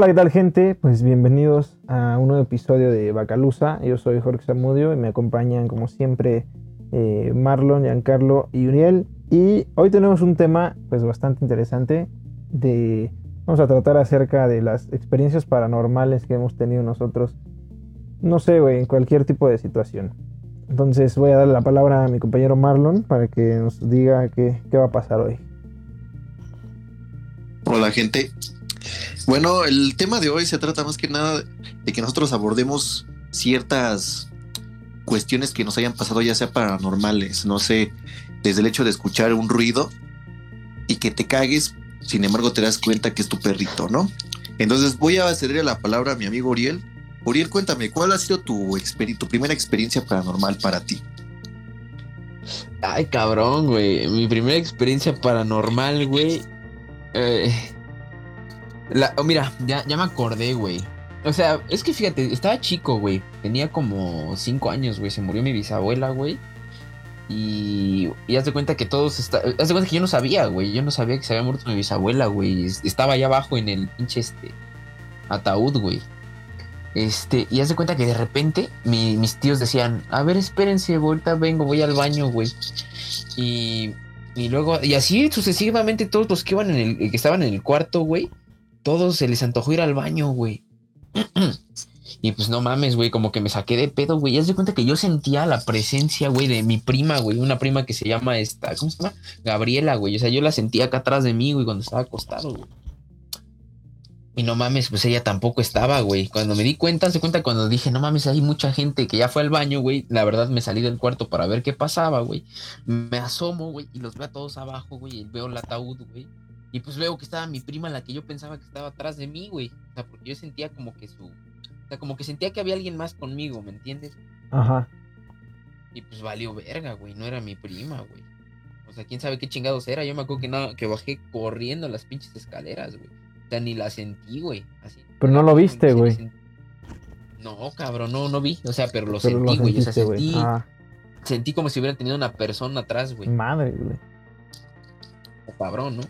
Hola, ¿qué tal gente? Pues bienvenidos a un nuevo episodio de Bacalusa. Yo soy Jorge Zamudio y me acompañan como siempre eh, Marlon, Giancarlo y Uriel. Y hoy tenemos un tema pues bastante interesante de... Vamos a tratar acerca de las experiencias paranormales que hemos tenido nosotros. No sé, güey, en cualquier tipo de situación. Entonces voy a darle la palabra a mi compañero Marlon para que nos diga qué, qué va a pasar hoy. Hola gente, bueno, el tema de hoy se trata más que nada de que nosotros abordemos ciertas cuestiones que nos hayan pasado ya sea paranormales, no sé, desde el hecho de escuchar un ruido y que te cagues, sin embargo te das cuenta que es tu perrito, ¿no? Entonces voy a cederle la palabra a mi amigo Uriel. Uriel, cuéntame, ¿cuál ha sido tu, tu primera experiencia paranormal para ti? Ay, cabrón, güey. Mi primera experiencia paranormal, güey. Eh, Oh, mira, ya, ya me acordé, güey. O sea, es que fíjate, estaba chico, güey. Tenía como cinco años, güey. Se murió mi bisabuela, güey. Y, y haz de cuenta que todos está, haz de cuenta que yo no sabía, güey. Yo no sabía que se había muerto mi bisabuela, güey. Estaba allá abajo en el pinche este ataúd, güey. Este, y haz de cuenta que de repente mis tíos decían, a ver, espérense, vuelta, vengo, voy al baño, güey. Y, y luego, y así sucesivamente todos los que iban en el, que estaban en el cuarto, güey, todos se les antojó ir al baño, güey. y pues no mames, güey, como que me saqué de pedo, güey. Ya se cuenta que yo sentía la presencia, güey, de mi prima, güey. Una prima que se llama esta, ¿cómo se llama? Gabriela, güey. O sea, yo la sentía acá atrás de mí, güey, cuando estaba acostado, güey. Y no mames, pues ella tampoco estaba, güey. Cuando me di cuenta, se cuenta cuando dije, no mames, hay mucha gente que ya fue al baño, güey. La verdad me salí del cuarto para ver qué pasaba, güey. Me asomo, güey, y los veo a todos abajo, güey. Y veo el ataúd, güey. Y pues veo que estaba mi prima, la que yo pensaba que estaba atrás de mí, güey. O sea, porque yo sentía como que su. O sea, como que sentía que había alguien más conmigo, ¿me entiendes? Ajá. Y pues valió verga, güey. No era mi prima, güey. O sea, quién sabe qué chingados era. Yo me acuerdo que, no, que bajé corriendo las pinches escaleras, güey. O sea, ni la sentí, güey. Así. Pero no lo viste, güey. No, cabrón, no, no vi. O sea, pero lo sentí, güey. O sea, sentí. Ah. Sentí como si hubiera tenido una persona atrás, güey. Madre, güey. O cabrón, ¿no?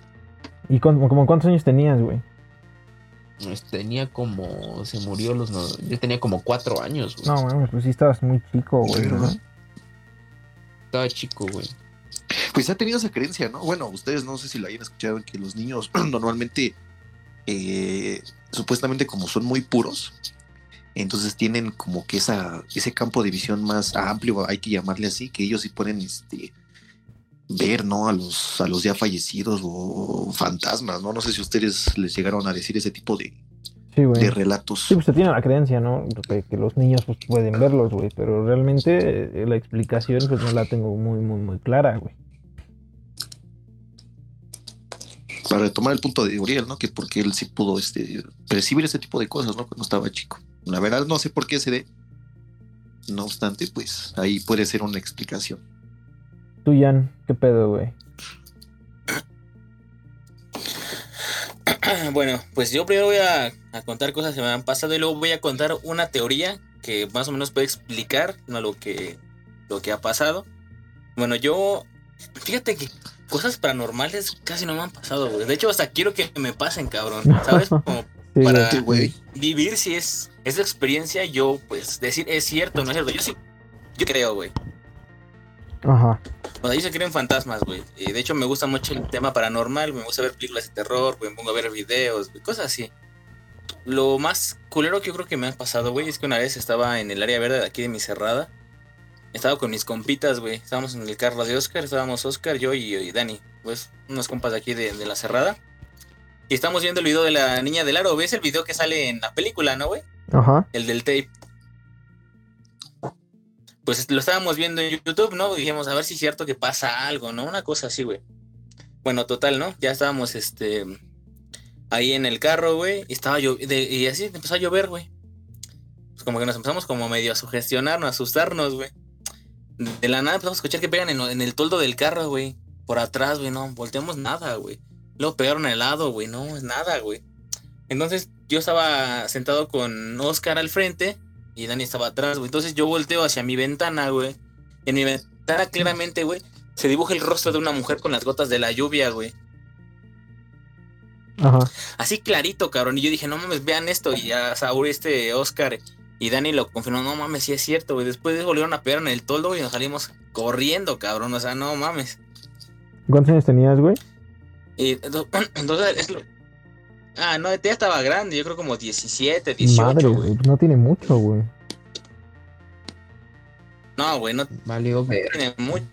¿Y como cuántos años tenías, güey? Pues tenía como. Se murió los. yo tenía como cuatro años, güey. No, mames, pues sí estabas muy chico, güey. Estaba chico, güey. Pues ha tenido esa creencia, ¿no? Bueno, ustedes no sé si la hayan escuchado, que los niños normalmente, eh, supuestamente como son muy puros, entonces tienen como que esa, ese campo de visión más amplio, hay que llamarle así, que ellos sí pueden este, ver, ¿no? A los, a los ya fallecidos o fantasmas, ¿no? No sé si ustedes les llegaron a decir ese tipo de, de relatos. Sí, pues se tiene la creencia, ¿no? Que, los niños pues, pueden verlos, güey, pero realmente eh, la explicación pues no la tengo muy, muy, muy clara, güey. Para retomar el punto de Uriel, ¿no? Que porque él sí pudo este, percibir ese tipo de cosas, ¿no? Cuando estaba chico. La verdad no sé por qué se dé. No obstante, pues ahí puede ser una explicación. Tú, Jan, ¿qué pedo, güey? Bueno, pues yo primero voy a, contar cosas que me han pasado y luego voy a contar una teoría que más o menos puede explicar lo, que, lo que ha pasado. Bueno, yo, fíjate que cosas paranormales casi no me han pasado, güey. De hecho, hasta quiero que me pasen, cabrón. ¿Sabes? Como para vivir si es esa experiencia, yo, pues, decir es cierto, no es cierto. Yo sí, yo creo, güey. Ajá. Cuando ahí se creen fantasmas, güey. Y de hecho me gusta mucho el tema paranormal, me gusta ver películas de terror, me pongo a ver videos, cosas así. Lo más culero que yo creo que me ha pasado, güey, es que una vez estaba en el área verde de aquí de mi cerrada. Estaba con mis compitas, güey. Estábamos en el carro de Oscar, estábamos Oscar, yo y, Dani. Pues unos compas de aquí de, de, la cerrada. Y estamos viendo el video de la niña del aro. ¿Ves el video que sale en la película, no, güey? Ajá. El del tape pues lo estábamos viendo en YouTube, ¿no? Dijimos, a ver si es cierto que pasa algo, ¿no? Una cosa así, güey. Bueno, total, ¿no? Ya estábamos, este, ahí en el carro, güey, y estaba yo, y así empezó a llover, güey. Pues como que nos empezamos como medio a sugestionarnos, a asustarnos, güey. De la nada empezamos a escuchar que pegan en, el toldo del carro, güey. Por atrás, güey, no, volteamos nada, güey. Luego pegaron lado, güey, no, es nada, güey. Entonces yo estaba sentado con Oscar al frente y Dani estaba atrás, güey. Entonces yo volteo hacia mi ventana, güey. En mi ventana claramente, güey, se dibuja el rostro de una mujer con las gotas de la lluvia, güey. Ajá. Así clarito, cabrón. Y yo dije, no mames, vean esto. Y ya Saúl, este Oscar y Dani lo confirmó, no mames, sí es cierto, güey. Después volvieron a pegar en el toldo y nos salimos corriendo, cabrón. O sea, no mames. ¿Cuántos años tenías, güey? Y ento- entonces, es lo- Ah, no, ya estaba grande, yo creo como 17, 18, Madre, güey. No tiene mucho, güey. No, güey, no Valió tiene mucho.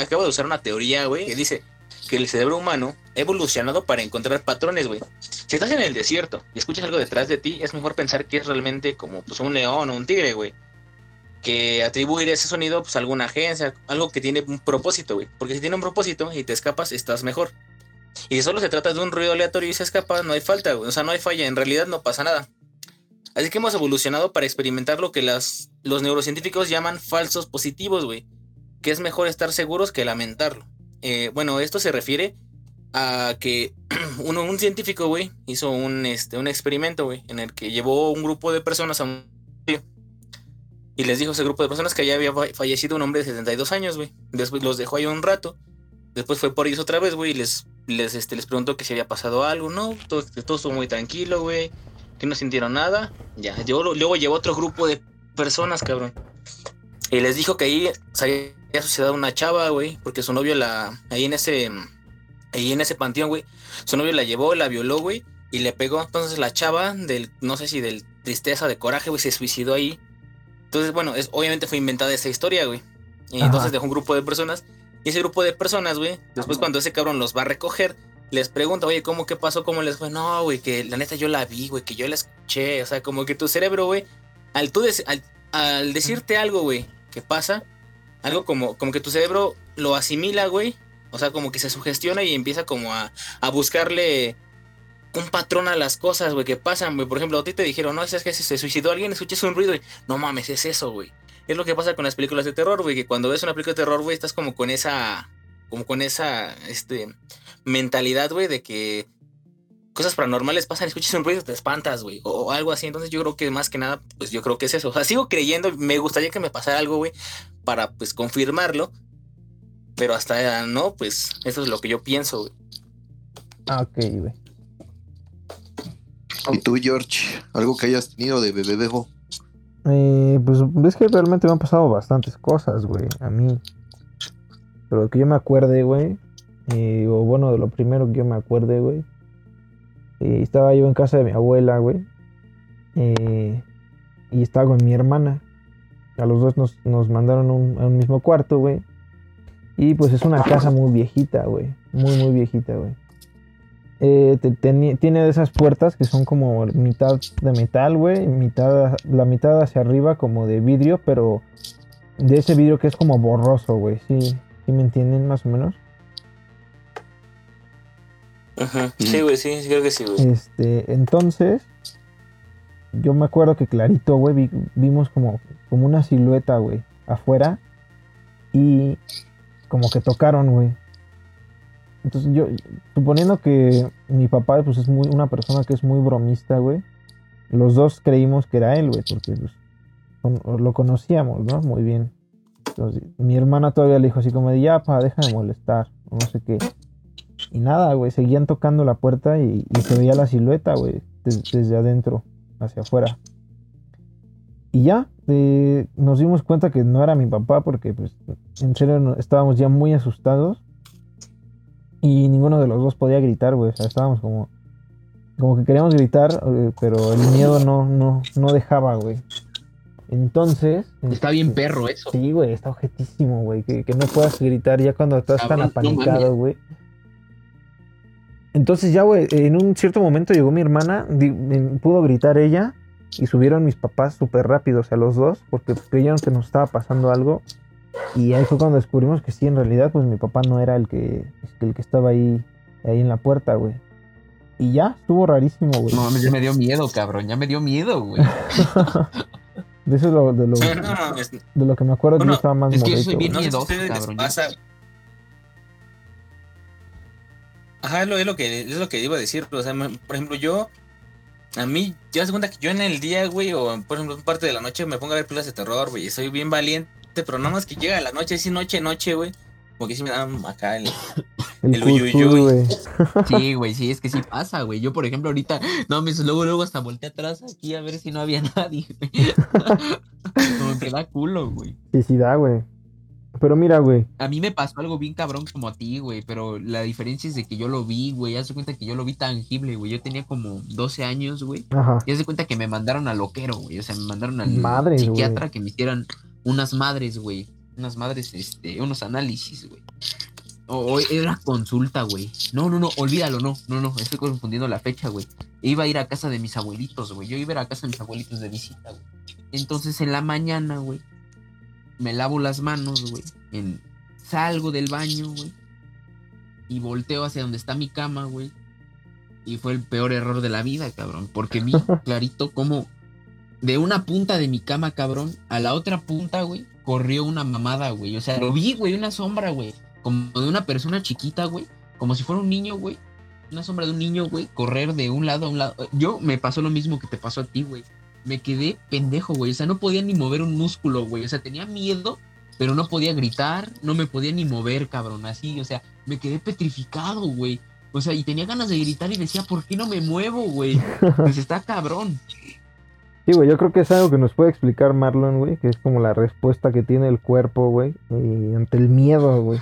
Acabo de usar una teoría, güey, que dice que el cerebro humano ha evolucionado para encontrar patrones, güey. Si estás en el desierto y escuchas algo detrás de ti, es mejor pensar que es realmente como pues, un león o un tigre, güey. Que atribuir ese sonido pues, a alguna agencia, algo que tiene un propósito, güey. Porque si tiene un propósito y te escapas, estás mejor. Y solo se trata de un ruido aleatorio y se escapa, no hay falta. O sea, no hay falla, en realidad no pasa nada. Así que hemos evolucionado para experimentar lo que las, los neurocientíficos llaman falsos positivos, güey que es mejor estar seguros que lamentarlo. Eh, bueno, esto se refiere a que uno, un científico, güey, hizo un, este, un experimento, güey, en el que llevó un grupo de personas a un y les dijo a ese grupo de personas que ya había fa- fallecido un hombre de 72 años, güey. Después los dejó ahí un rato. Después fue por ellos otra vez, güey, y les, les, este, les preguntó que si había pasado algo. No, todo, todo estuvo muy tranquilo, güey. Que no sintieron nada. Ya, luego, luego llevó otro grupo de personas, cabrón. Y les dijo que ahí se había suicidado una chava, güey, porque su novio la. Ahí en ese. Ahí en ese panteón, güey. Su novio la llevó, la violó, güey, y le pegó. Entonces la chava, del. No sé si del tristeza, de coraje, güey, se suicidó ahí. Entonces, bueno, es, obviamente fue inventada esa historia, güey. Y entonces dejó un grupo de personas. Y ese grupo de personas, güey, después cuando ese cabrón los va a recoger, les pregunta, oye, ¿cómo qué pasó? ¿Cómo les fue? No, güey, que la neta yo la vi, güey, que yo la escuché. O sea, como que tu cerebro, güey, al, tú al, al decirte algo, güey, que pasa, algo como, como que tu cerebro lo asimila, güey. O sea, como que se sugestiona y empieza como a, a buscarle un patrón a las cosas, güey, que pasan, güey. Por ejemplo, a ti te dijeron, no, es que si se suicidó alguien, escuchas un ruido y no mames, es eso, güey. Es lo que pasa con las películas de terror, güey, que cuando ves una película de terror, güey, estás como con esa, como con esa, este, mentalidad, güey, de que cosas paranormales pasan, escuchas un ruido y te espantas, güey, o, o algo así. Entonces yo creo que más que nada, pues yo creo que es eso. O sea, sigo creyendo, me gustaría que me pasara algo, güey, para pues confirmarlo. Pero hasta no, pues eso es lo que yo pienso, güey. Ah, ok, güey. ¿Y tú, George? ¿Algo que hayas tenido de bebé bebo? Eh, pues es que realmente me han pasado bastantes cosas, güey, a mí. Pero que yo me acuerde, güey. eh, o bueno, de lo primero que yo me acuerde, güey. eh, estaba yo en casa de mi abuela, güey. y estaba con mi hermana. A los dos nos, nos mandaron un- a un mismo cuarto, güey. Y pues es una casa muy viejita, güey. Muy, muy viejita, güey. Eh, te- tiene de esas puertas que son como mitad de metal, güey, mitad, la mitad hacia arriba como de vidrio, pero de ese vidrio que es como borroso, güey, ¿sí, ¿sí me entienden más o menos? Sí, güey, sí, sí, creo que sí, güey. Este, entonces, yo me acuerdo que clarito, güey, vi- vimos como, como una silueta, güey, afuera y como que tocaron, güey. Entonces yo, suponiendo que mi papá, pues es muy, una persona que es muy bromista, güey, los dos creímos que era él, güey, porque pues, lo conocíamos, ¿no? Muy bien. Entonces, mi hermana todavía le dijo así como de, ya, pa, deja de molestar, o no sé qué. Y nada, güey, seguían tocando la puerta y, se veía la silueta, güey, des- desde adentro hacia afuera. Y ya, eh, nos dimos cuenta que no era mi papá porque, pues, en serio estábamos ya muy asustados y ninguno de los dos podía gritar, güey, o sea, estábamos como, como que queríamos gritar, eh, pero el miedo no, no, no dejaba, güey. Entonces... Está bien este, perro eso. Sí, güey, está objetísimo, güey. Que, que no puedas gritar ya cuando estás tan Cabrón, apanicado, güey. Entonces ya, güey, en un cierto momento llegó mi hermana, pudo gritar ella y subieron mis papás súper rápido, o sea, los dos, porque creyeron que nos estaba pasando algo. Y ahí fue cuando descubrimos que sí, en realidad, pues mi papá no era el que, el que estaba ahí, ahí en la puerta, güey. Y ya, estuvo rarísimo, güey. No mames, ya me dio miedo, cabrón. Ya me dio miedo, güey. De eso es lo, de lo, No de lo que me acuerdo que Bueno, yo estaba más es que yo morrito, soy bien miedoso, cabrón, pasa. Ajá, es lo, es lo que es lo que iba a decir. O sea, me- por ejemplo, yo. A mí, ya das cuenta que yo en el día, güey, o por ejemplo, en parte de la noche me pongo a ver películas de terror, güey, y soy bien valiente, pero nada más que llega la noche, así noche, noche, güey. Como que sí me dan acá el. El, güey. Sí, güey, sí, es que sí pasa, güey. Yo, por ejemplo, ahorita, no, me luego, luego hasta volteé atrás aquí a ver si no había nadie, güey. Como que da culo, güey. Sí, sí da, güey. Pero mira, güey. A mí me pasó algo bien cabrón como a ti, güey, pero la diferencia es de que yo lo vi, güey. Haz de cuenta que yo lo vi tangible, güey. Yo tenía como 12 años, güey. Ajá. Y haz de cuenta que me mandaron al loquero, güey. O sea, me mandaron al Madres, psiquiatra que me hicieran unas madres, güey. Unas madres, este, unos análisis, güey. O, o era consulta, güey. No, no, no, olvídalo, no, no, no. Estoy confundiendo la fecha, güey. Iba a ir a casa de mis abuelitos, güey. Yo iba a ir a casa de mis abuelitos de visita, güey. Entonces en la mañana, güey, me lavo las manos, güey. En... Salgo del baño, güey. Y volteo hacia donde está mi cama, güey. Y fue el peor error de la vida, cabrón. Porque vi clarito cómo de una punta de mi cama, cabrón, a la otra punta, güey, corrió una mamada, güey. O sea, lo vi, güey, una sombra, güey. Como de una persona chiquita, güey. Como si fuera un niño, güey. Una sombra de un niño, güey. Correr de un lado a un lado. Yo me pasó lo mismo que te pasó a ti, güey. Me quedé pendejo, güey. O sea, no podía ni mover un músculo, güey. O sea, tenía miedo, pero no podía gritar. No me podía ni mover, cabrón. Así, o sea, me quedé petrificado, güey. O sea, y tenía ganas de gritar y decía, ¿por qué no me muevo, güey? Pues está cabrón. Sí, güey, yo creo que es algo que nos puede explicar Marlon, güey, que es como la respuesta que tiene el cuerpo, güey, ante el miedo, güey.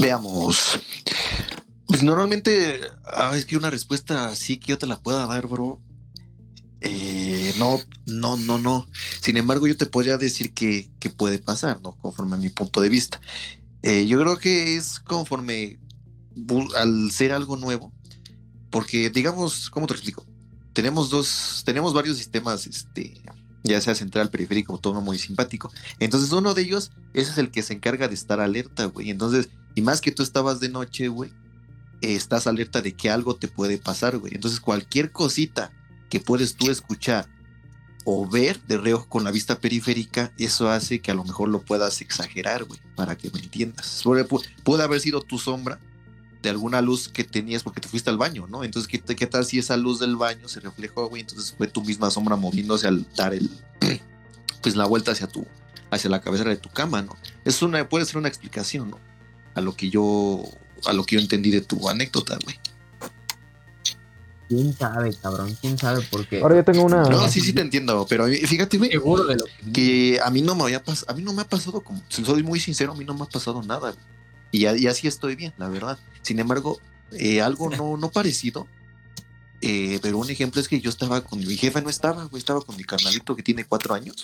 Veamos. Pues normalmente, ah, es que una respuesta así que yo te la pueda dar, bro. eh, no, no, no, no. Sin embargo, yo te podría decir que, que puede pasar, ¿no? Conforme a mi punto de vista. Eh, yo creo que es conforme al ser algo nuevo. Porque, digamos, ¿cómo te explico? Tenemos dos, tenemos varios sistemas, este, ya sea central, periférico, autónomo y simpático. Entonces, uno de ellos, ese es el que se encarga de estar alerta, güey. Entonces, y más que tú estabas de noche, güey, estás alerta de que algo te puede pasar, güey. Entonces, cualquier cosita que puedes tú escuchar o ver de reojo con la vista periférica, eso hace que a lo mejor lo puedas exagerar, güey, para que me entiendas. Puede, pu- puede haber sido tu sombra de alguna luz que tenías porque te fuiste al baño, ¿no? Entonces, ¿qué, te- qué tal si esa luz del baño se reflejó, güey? Entonces fue tu misma sombra moviéndose al dar el, pues la vuelta hacia tu, hacia la cabecera de tu cama, ¿no? Es una, puede ser una explicación, ¿no? A lo que yo, a lo que yo entendí de tu anécdota, güey. ¿Quién sabe, cabrón? ¿Quién sabe por qué? Ahora yo tengo una... No, sí, sí te entiendo, pero fíjate, güey, seguro de lo que vi. que a mí no me había pasado, a mí no me ha pasado como, si soy muy sincero, a mí no me ha pasado nada. güey. Y, y así estoy bien, la verdad. Sin embargo, eh, algo no, no parecido. eh, pero un ejemplo es que yo estaba con mi jefa, no estaba, güey, estaba con mi carnalito que tiene cuatro años.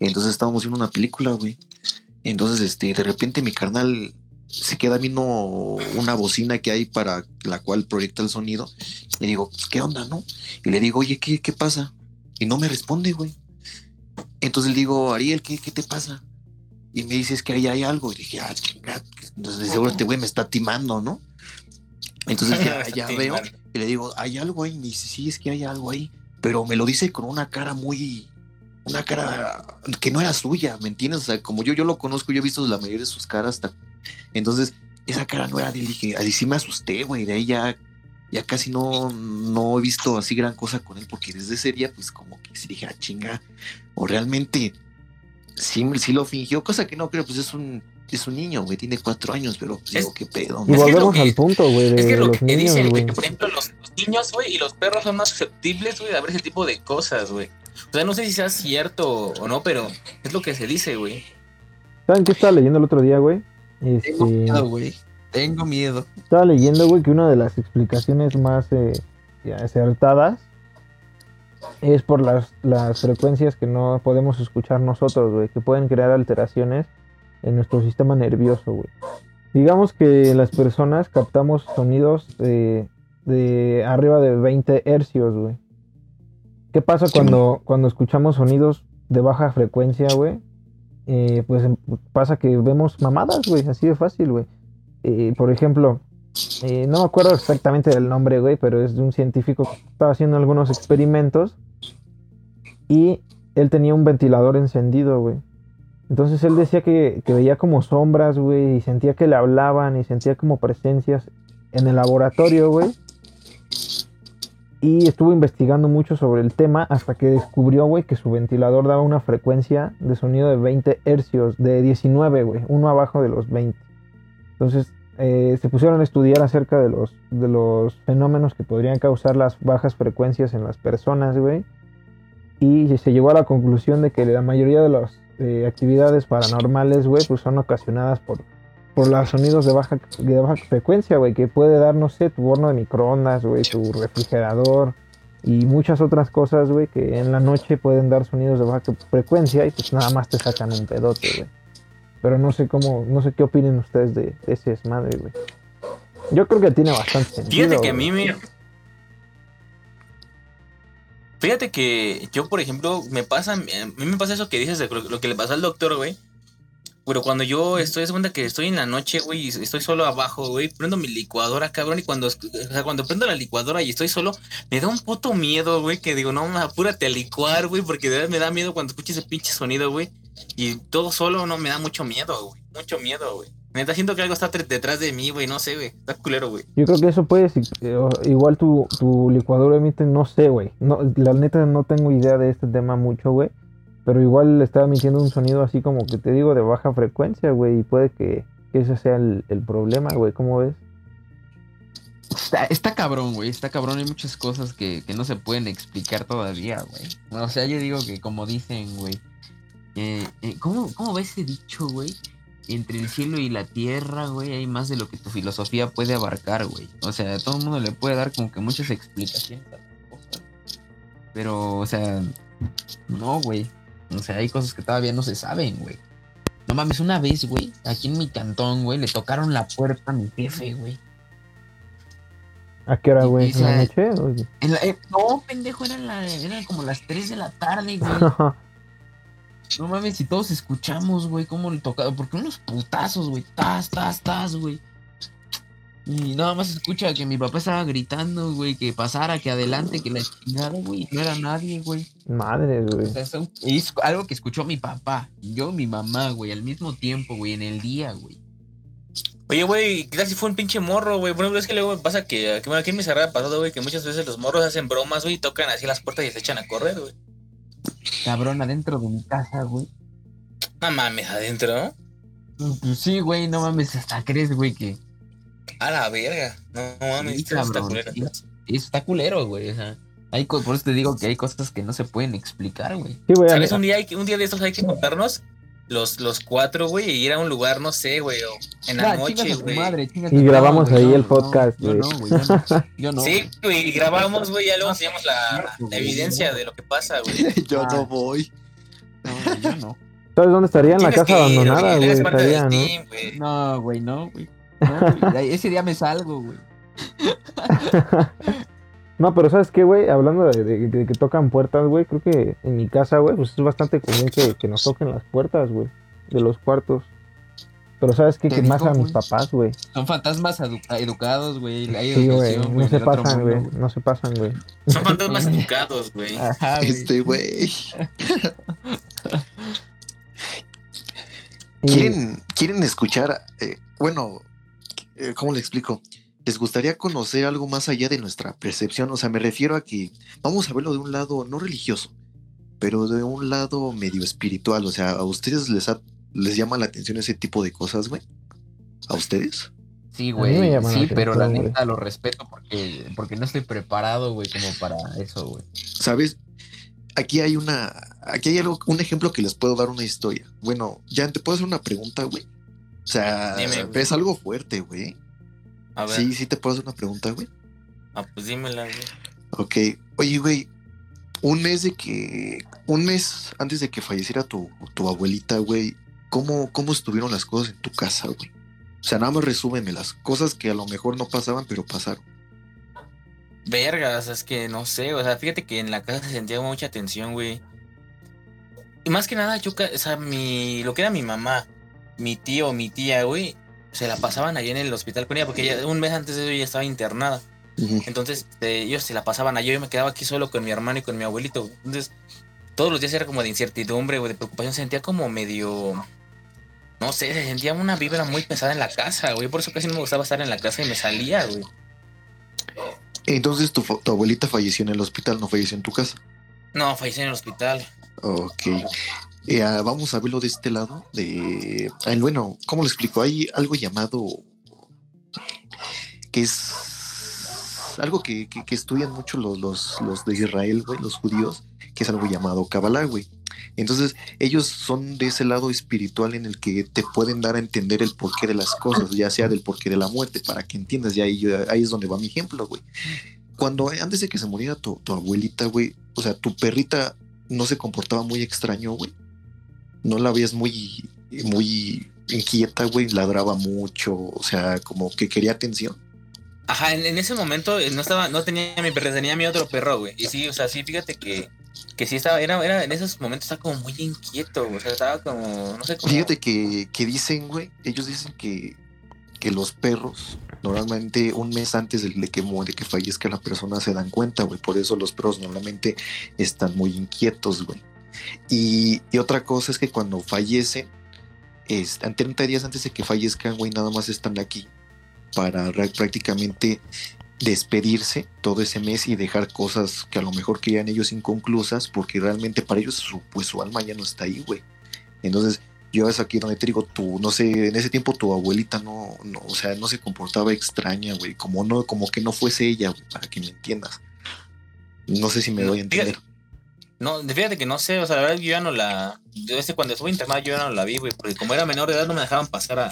Entonces estábamos viendo una película, güey. Entonces, este, de repente mi carnal se queda viendo una bocina que hay para la cual proyecta el sonido. Le digo, ¿qué onda, no? Y le digo, oye, ¿qué, qué pasa? Y no me responde, güey. Entonces le digo, Ariel, ¿qué, qué te pasa? Y me dice, es que ahí hay algo. Y dije, ah, chingada. Entonces seguro este güey me está timando, ¿no? Entonces ya, veo. Y le digo, ¿hay algo ahí? Me dice, sí, es que hay algo ahí. Pero me lo dice con una cara muy. Una cara que no era suya, ¿me entiendes? O sea, como yo, yo lo conozco, yo he visto la mayoría de sus caras. hasta- Entonces, esa cara no era de él. Dije, ahí sí me asusté, güey. De ahí ya, ya casi no, no he visto así gran cosa con él, porque desde ese día, pues como que sí dije, ah, chinga. O realmente sí, sí lo fingió, cosa que no creo, pues es un, es un niño, güey, tiene cuatro años, pero pues, Es- digo, qué pedo. Y volvemos al punto, güey, Es que lo los que niños, dicen, güey. por ejemplo los, los niños, güey, y los perros son más susceptibles, güey, a ver ese tipo de cosas, güey. O sea, no sé si sea cierto o no, pero es lo que se dice, güey. ¿Saben qué estaba leyendo el otro día, güey? Tengo Este, miedo, güey. Tengo miedo. estaba leyendo, güey, que una de las explicaciones más eh, acertadas es por las, las frecuencias que no podemos escuchar nosotros, güey, que pueden crear alteraciones en nuestro sistema nervioso, güey. Digamos que las personas captamos sonidos de arriba de 20 hercios, güey. ¿Qué pasa cuando, cuando escuchamos sonidos de baja frecuencia, güey? Eh, pues em- pasa que vemos mamadas, güey, así de fácil, güey. Eh, por ejemplo, eh, no me acuerdo exactamente del nombre, güey, pero es de un científico que estaba haciendo algunos experimentos y él tenía un ventilador encendido, güey. Entonces él decía que, veía como sombras, güey, y sentía que le hablaban y sentía como presencias en el laboratorio, güey. y estuvo investigando mucho sobre el tema hasta que descubrió, güey, que su ventilador daba una frecuencia de sonido de 20 hercios, de 19, güey, uno abajo de los 20. Entonces eh, se pusieron a estudiar acerca de los, de los fenómenos que podrían causar las bajas frecuencias en las personas, güey. Y se llegó a la conclusión de que la mayoría de las eh, actividades paranormales, güey, pues son ocasionadas por, por los sonidos de baja, de baja frecuencia, güey, que puede dar, no sé, tu horno de microondas, güey, tu refrigerador y muchas otras cosas, güey, que en la noche pueden dar sonidos de baja frecuencia y pues nada más te sacan un pedote, güey. Pero no sé cómo, no sé qué opinen ustedes de, ese desmadre, güey. Yo creo que tiene bastante sentido. Fíjate que a mí me. Fíjate que yo, por ejemplo, me pasa. A mí me pasa eso que dices lo que le pasó al doctor, güey. Pero cuando yo estoy, es cuenta que estoy en la noche, güey, y estoy solo abajo, güey, prendo mi licuadora, cabrón, y cuando, o sea, cuando prendo la licuadora y estoy solo, me da un puto miedo, güey, que digo, no, apúrate a licuar, güey, porque de verdad me da miedo cuando escucho ese pinche sonido, güey. Y todo solo no me da mucho miedo, güey. Mucho miedo, güey. Me está siento que algo está detrás de mí, güey. No sé, güey. Está culero, güey. Yo creo que eso puede. Eh, igual tu, tu licuadora emite, no sé, güey. No, la neta no tengo idea de este tema mucho, güey. Pero igual le está emitiendo un sonido así como que te digo de baja frecuencia, güey. Y puede que, ese sea el, problema, güey. ¿Cómo ves? Está, cabrón, güey. Está cabrón. Hay muchas cosas que, que no se pueden explicar todavía, güey. O sea, yo digo que como dicen, güey eh, eh, ¿cómo, ¿Cómo va ese dicho, güey? Entre el cielo y la tierra, güey, hay más de lo que tu filosofía puede abarcar, güey. O sea, todo el mundo le puede dar como que muchas explicaciones a las cosas. Pero, o sea, no, güey. O sea, hay cosas que todavía no se saben, güey. No mames, una vez, güey, aquí en mi cantón, güey, le tocaron la puerta a mi jefe, güey. ¿A qué hora, güey? ¿En la noche? Eh, no, pendejo, eran, la, eran como las 3 de la tarde, güey. No mames, si todos escuchamos, güey, cómo le tocaba. Porque unos putazos, güey. Tas, tas, tas, güey. Y nada más escucha que mi papá estaba gritando, güey, que pasara, que adelante, que la chingada, güey. No era nadie, güey. Madre, güey. es algo que escuchó mi papá, yo, mi mamá, güey, al mismo tiempo, güey, en el día, güey. Oye, güey, ¿qué tal si fue un pinche morro, güey? Bueno, es que luego me pasa que, bueno, aquí en mi cerrada pasado, güey, que muchas veces los morros hacen bromas, güey, y tocan así las puertas y se echan a correr, güey. Cabrón, adentro de mi casa, güey. No mames, adentro. Pues sí, güey, no mames, hasta crees, güey, que. A la verga. No, mames, está culero. está culero, güey. O sea, hay, por eso te digo que hay cosas que no se pueden explicar, güey. Sí, güey. ¿Sabes? Un día, hay, un día de estos hay que contarnos los, los cuatro, güey, y ir a un lugar, no sé, güey, o en la noche, güey. Y grabamos ahí el podcast, güey. No, güey, yo no. Sí, güey, y grabamos, güey, ya luego enseñamos la, evidencia de lo que pasa, güey. yo no voy. No, yo no. ¿Sabes dónde estaría? En la casa abandonada, güey. Estaría, ¿no? No, güey, no, güey. No, ese día me salgo, güey. No, pero ¿sabes qué, güey? Hablando de, que tocan puertas, güey, creo que en mi casa, güey, pues es bastante común que, nos toquen las puertas, güey, de los cuartos. Pero ¿sabes qué? Que más a mis papás, güey. Son fantasmas educados, güey. Sí, güey, no, se pasan, güey. No se pasan, güey. Son fantasmas educados, güey. Este, güey. ¿Quieren, ¿Quieren escuchar? Eh, bueno, eh, ¿cómo le explico? Les gustaría conocer algo más allá de nuestra percepción. O sea, me refiero a que vamos a verlo de un lado no religioso, pero de un lado medio espiritual. O sea, ¿a ustedes les, les llama la atención ese tipo de cosas, güey? ¿A ustedes? Sí, güey. Sí, pero la neta lo respeto porque, porque no estoy preparado, güey, como para eso, güey. ¿Sabes? Aquí hay una. Aquí hay algo, un ejemplo que les puedo dar una historia. Bueno, ya te puedo hacer una pregunta, güey. O sea, es algo fuerte, güey. Sí, sí te puedo hacer una pregunta, güey. Ah, pues dímela, güey. Ok. Oye, güey, un mes de que. Un mes antes de que falleciera tu, tu abuelita, güey, ¿cómo, ¿cómo estuvieron las cosas en tu casa, güey? O sea, nada más resúmeme las cosas que a lo mejor no pasaban, pero pasaron. Vergas, es que no sé, o sea, fíjate que en la casa se sentía mucha tensión, güey. Y más que nada, yo, o sea, mi, lo que era mi mamá, mi tío, mi tía, güey, se la pasaban allí en el hospital con ella, porque un mes antes de eso ella estaba internada. Entonces ellos se la pasaban allí, yo me quedaba aquí solo con mi hermano y con mi abuelito. Entonces todos los días era como de incertidumbre o de preocupación, se sentía como medio... No sé, se sentía una vibra muy pesada en la casa, güey. Por eso casi no me gustaba estar en la casa y me salía, güey. Entonces tu, tu abuelita falleció en el hospital, no falleció en tu casa. No, falleció en el hospital. Ok. Eh, ah, vamos a verlo de este lado. De, bueno, ¿cómo lo explico? Hay algo llamado que es algo que, que- estudian mucho los, los, los de Israel, güey, los judíos, que es algo llamado Kabbalah, güey. Entonces, ellos son de ese lado espiritual en el que te pueden dar a entender el porqué de las cosas, ya sea del porqué de la muerte, para que entiendas. Y ahí, ahí es donde va mi ejemplo, güey. Cuando antes de que se muriera tu, tu abuelita, güey, o sea, tu perrita no se comportaba muy extraño, güey. No la veías muy, muy inquieta, güey, ladraba mucho, o sea, como que quería atención. Ajá, en, en ese momento eh, no estaba, no tenía mi perro, tenía mi otro perro, güey. Y sí, o sea, sí, fíjate que, que sí estaba, era, era, en esos momentos estaba como muy inquieto, güey. O sea, estaba como, no sé cómo. Fíjate que, que dicen, güey, ellos dicen que, que los perros, normalmente un mes antes de, de que muere, que fallezca la persona, se dan cuenta, güey. Por eso los perros normalmente están muy inquietos, güey. Y, y otra cosa es que cuando fallecen, están 30 días antes de que fallezcan, güey, nada más están aquí para ra- prácticamente despedirse todo ese mes y dejar cosas que a lo mejor querían ellos inconclusas, porque realmente para ellos su, pues su alma ya no está ahí, güey. Entonces, yo es aquí donde te digo, tú, no sé, en ese tiempo tu abuelita no, no o sea, no se comportaba extraña, güey, como no, como que no fuese ella, güey, para que me entiendas. No sé si me doy a entender. No, fíjate que no sé, o sea, la verdad yo ya no la. Yo ese cuando estuve internada yo ya no la vi, güey, porque como era menor de edad no me dejaban pasar a,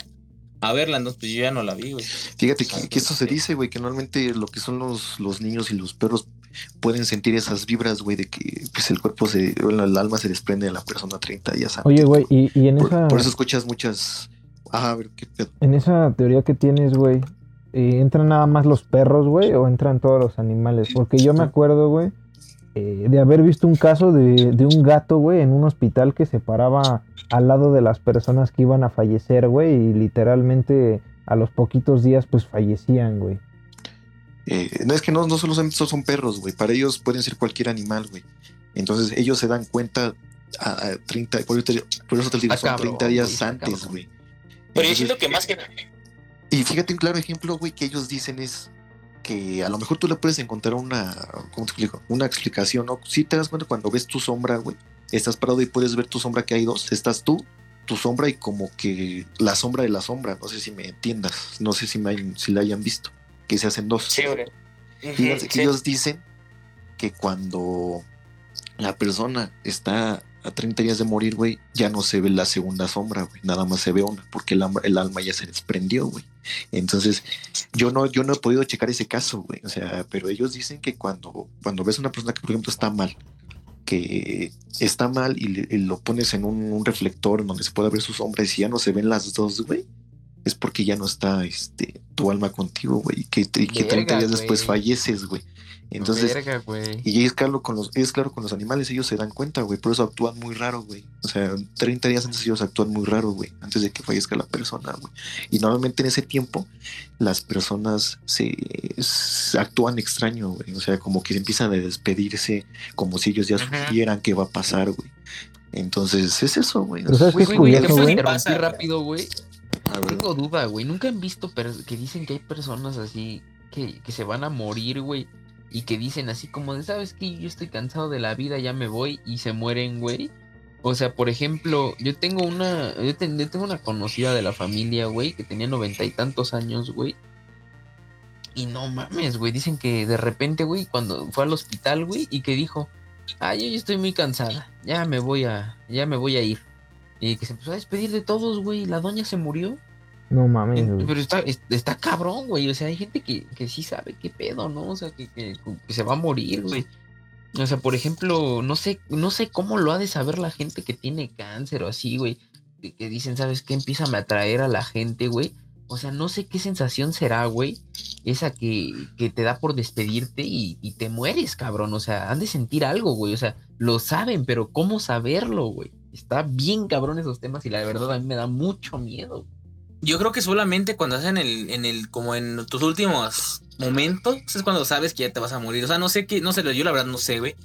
a verla, entonces pues, yo ya no la vi, güey. Fíjate que, que esto se dice, güey, que normalmente lo que son los, los niños y los perros pueden sentir esas vibras, güey, de que pues el cuerpo se, bueno, el alma se desprende de la persona 30 días antes. Oye, güey, y, y en por, esa por eso escuchas muchas... Ah, a ver, qué pedo. en esa teoría que tienes, güey, eh, ¿entran nada más los perros, güey, o entran todos los animales? Porque yo me acuerdo, güey, eh, de haber visto un caso de, de un gato, güey, en un hospital que se paraba al lado de las personas que iban a fallecer, güey, y literalmente a los poquitos días, pues fallecían, güey. Eh, no es que no, no solo son, son perros, güey. Para ellos pueden ser cualquier animal, güey. Entonces ellos se dan cuenta a, a 30, por, eso te- por eso te digo, son cabrón, 30 güey, días antes, cabrón. güey. Pero yo siento que más que. Y fíjate un claro ejemplo, güey, que ellos dicen es que a lo mejor tú le puedes encontrar una, ¿cómo te explico? Una explicación, ¿no? Si te das cuenta cuando ves tu sombra, güey, estás parado y puedes ver tu sombra que hay dos, estás tú, tu sombra y como que la sombra de la sombra, no sé si me entiendas, no sé si me si la hayan visto, que se hacen dos. Sí, güey. Sí. ellos dicen que cuando la persona está a 30 días de morir, güey, ya no se ve la segunda sombra, güey, nada más se ve una, porque el, alma- el alma ya se desprendió, güey. Entonces, yo no, yo no he podido checar ese caso, güey, o sea, pero ellos dicen que cuando, cuando ves una persona que, por ejemplo, está mal, que está mal y, le- y lo pones en un, un reflector donde se pueda ver su sombra y ya no se ven las dos, güey, es porque ya no está este, tu alma contigo, güey, y que, y que 30 Verga, días después falleces, güey. Entonces, Verga, güey. y es claro con los, es claro con los animales, ellos se dan cuenta, güey, por eso actúan muy raro, güey. O sea, 30 días antes ellos actúan muy raro, güey, antes de que fallezca la persona, güey. Y normalmente en ese tiempo las personas se, se actúan extraño, güey. O sea, como que empiezan a despedirse, como si ellos ya Ajá. supieran qué va a pasar, güey. Entonces, es eso, güey. Pero ¿sabes Güey, güey, curioso, güey? Pasa, rápido, güey. Tengo duda, güey. Nunca han visto que dicen que hay personas así que, que se van a morir, güey. Y que dicen así como de, ¿sabes qué? Yo estoy cansado de la vida, ya me voy. Y se mueren, güey. O sea, por ejemplo, yo tengo una. Yo, ten- yo tengo una conocida de la familia, güey, que tenía noventa y tantos años, güey. Y no mames, güey. Dicen que de repente, güey, cuando fue al hospital, güey, y que dijo, ay, yo ya estoy muy cansada. Ya me voy a. Ya me voy a ir. Y que se empezó a despedir de todos, güey. La doña se murió. No mames, güey. Pero está, es- está cabrón, güey. O sea, hay gente que, que sí sabe qué pedo, ¿no? O sea, que, que- que se va a morir, güey. O sea, por ejemplo, no sé, no sé cómo lo ha de saber la gente que tiene cáncer o así, güey. Que dicen, ¿sabes qué? Empieza a atraer a la gente, güey. O sea, no sé qué sensación será, güey. Esa que, que te da por despedirte y, y te mueres, cabrón. O sea, han de sentir algo, güey. O sea, lo saben, pero ¿cómo saberlo, güey? Está bien cabrón esos temas y la verdad a mí me da mucho miedo. Yo creo que solamente cuando estás en el, en el, como en tus últimos momentos, es cuando sabes que ya te vas a morir. O sea, no sé qué, no sé, yo la verdad no sé, güey.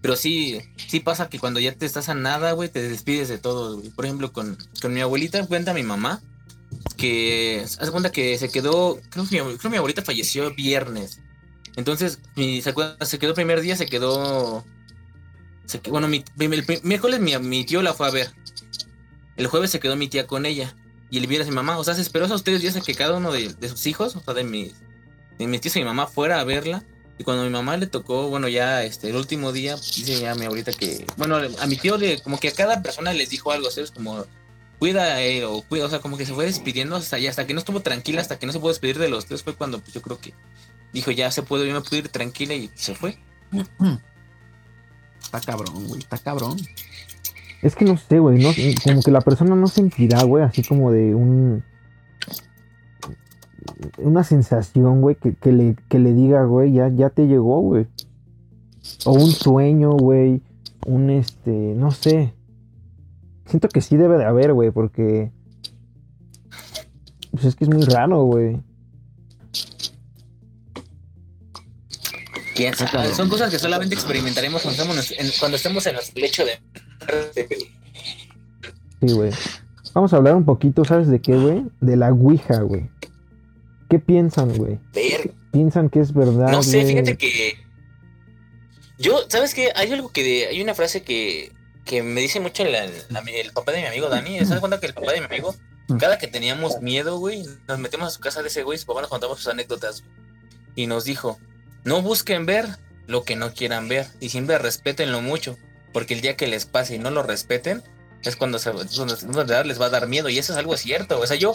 Pero sí, sí pasa que cuando ya te estás a nada, güey, te despides de todo, güey. Por ejemplo, con, con mi abuelita, cuenta mi mamá, que hace cuenta que se quedó, creo que mi, creo que mi abuelita falleció viernes. Entonces, mi, ¿se, se quedó el primer día, se quedó. Bueno, mi, el pri- miércoles mi, mi tío la fue a ver. El jueves se quedó mi tía con ella. Y el viernes mi mamá. O sea, se esperó esos tres días a que cada uno de, sus hijos, o sea, de mis, de mis tíos y mi mamá fuera a verla. Y cuando a mi mamá le tocó, bueno, ya este, el último día, dice ya mi abuelita que, bueno, a mi tío le, como que a cada persona les dijo algo, ¿sabes? Como, cuida a o cuida, o sea, como que se fue despidiendo hasta ya, hasta que no estuvo tranquila, hasta que no se pudo despedir de los tres, fue cuando pues, yo creo que dijo, ya se puede, yo me puedo ir tranquila y se fue. Está cabrón, güey. Está cabrón. Es que no sé, güey, no, como que la persona no sentirá, güey, así como de un... Una sensación, güey, que, que le, que le diga, güey, ya, ya te llegó, güey. O un sueño, güey. Un, este, no sé. Siento que sí debe de haber, güey, porque... Pues es que es muy raro, güey. Son cosas que solamente experimentaremos cuando estemos en, cuando estemos en el lecho de... Sí, güey. Vamos a hablar un poquito, ¿sabes de qué, güey? De la Ouija, güey. ¿Qué piensan, güey? ¿Piensan que es verdad? No sé, fíjate que. Yo, ¿sabes qué? Hay algo que. de- hay una frase que, que me dice mucho el, papá de mi amigo Dani. ¿Se da cuenta que el papá de mi amigo, cada que teníamos miedo, güey, nos metemos a su casa de ese güey, su papá nos contaba sus anécdotas. Y nos dijo: No busquen ver lo que no quieran ver. Y siempre respétenlo mucho. Porque el día que les pase y no lo respeten, es cuando, se, verdad les va a dar miedo. Y eso es algo cierto. O sea, yo,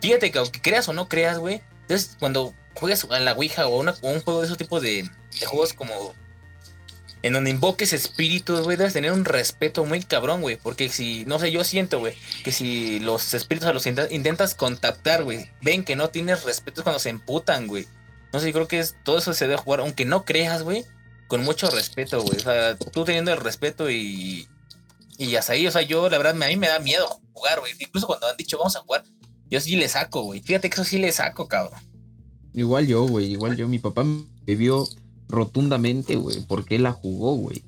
fíjate que aunque creas o no creas, güey, entonces cuando juegas a la Ouija o, una- o un juego de ese tipo de, juegos como en donde invoques espíritus, güey, debes tener un respeto muy cabrón, güey. Porque si, no sé, yo siento, güey, que si los espíritus a los intenta- intentas contactar, güey, ven que no tienes respeto es cuando se emputan, güey. No sé, yo creo que es, todo eso se debe jugar, aunque no creas, güey, con mucho respeto, güey. O sea, tú teniendo el respeto y, y hasta ahí, o sea, yo la verdad, a mí me da miedo jugar, güey. Incluso cuando han dicho vamos a jugar, yo sí le saco, güey. Fíjate que eso sí le saco, cabrón. Igual yo, güey. Igual yo. Mi papá me vio rotundamente, güey, porque él la jugó, güey.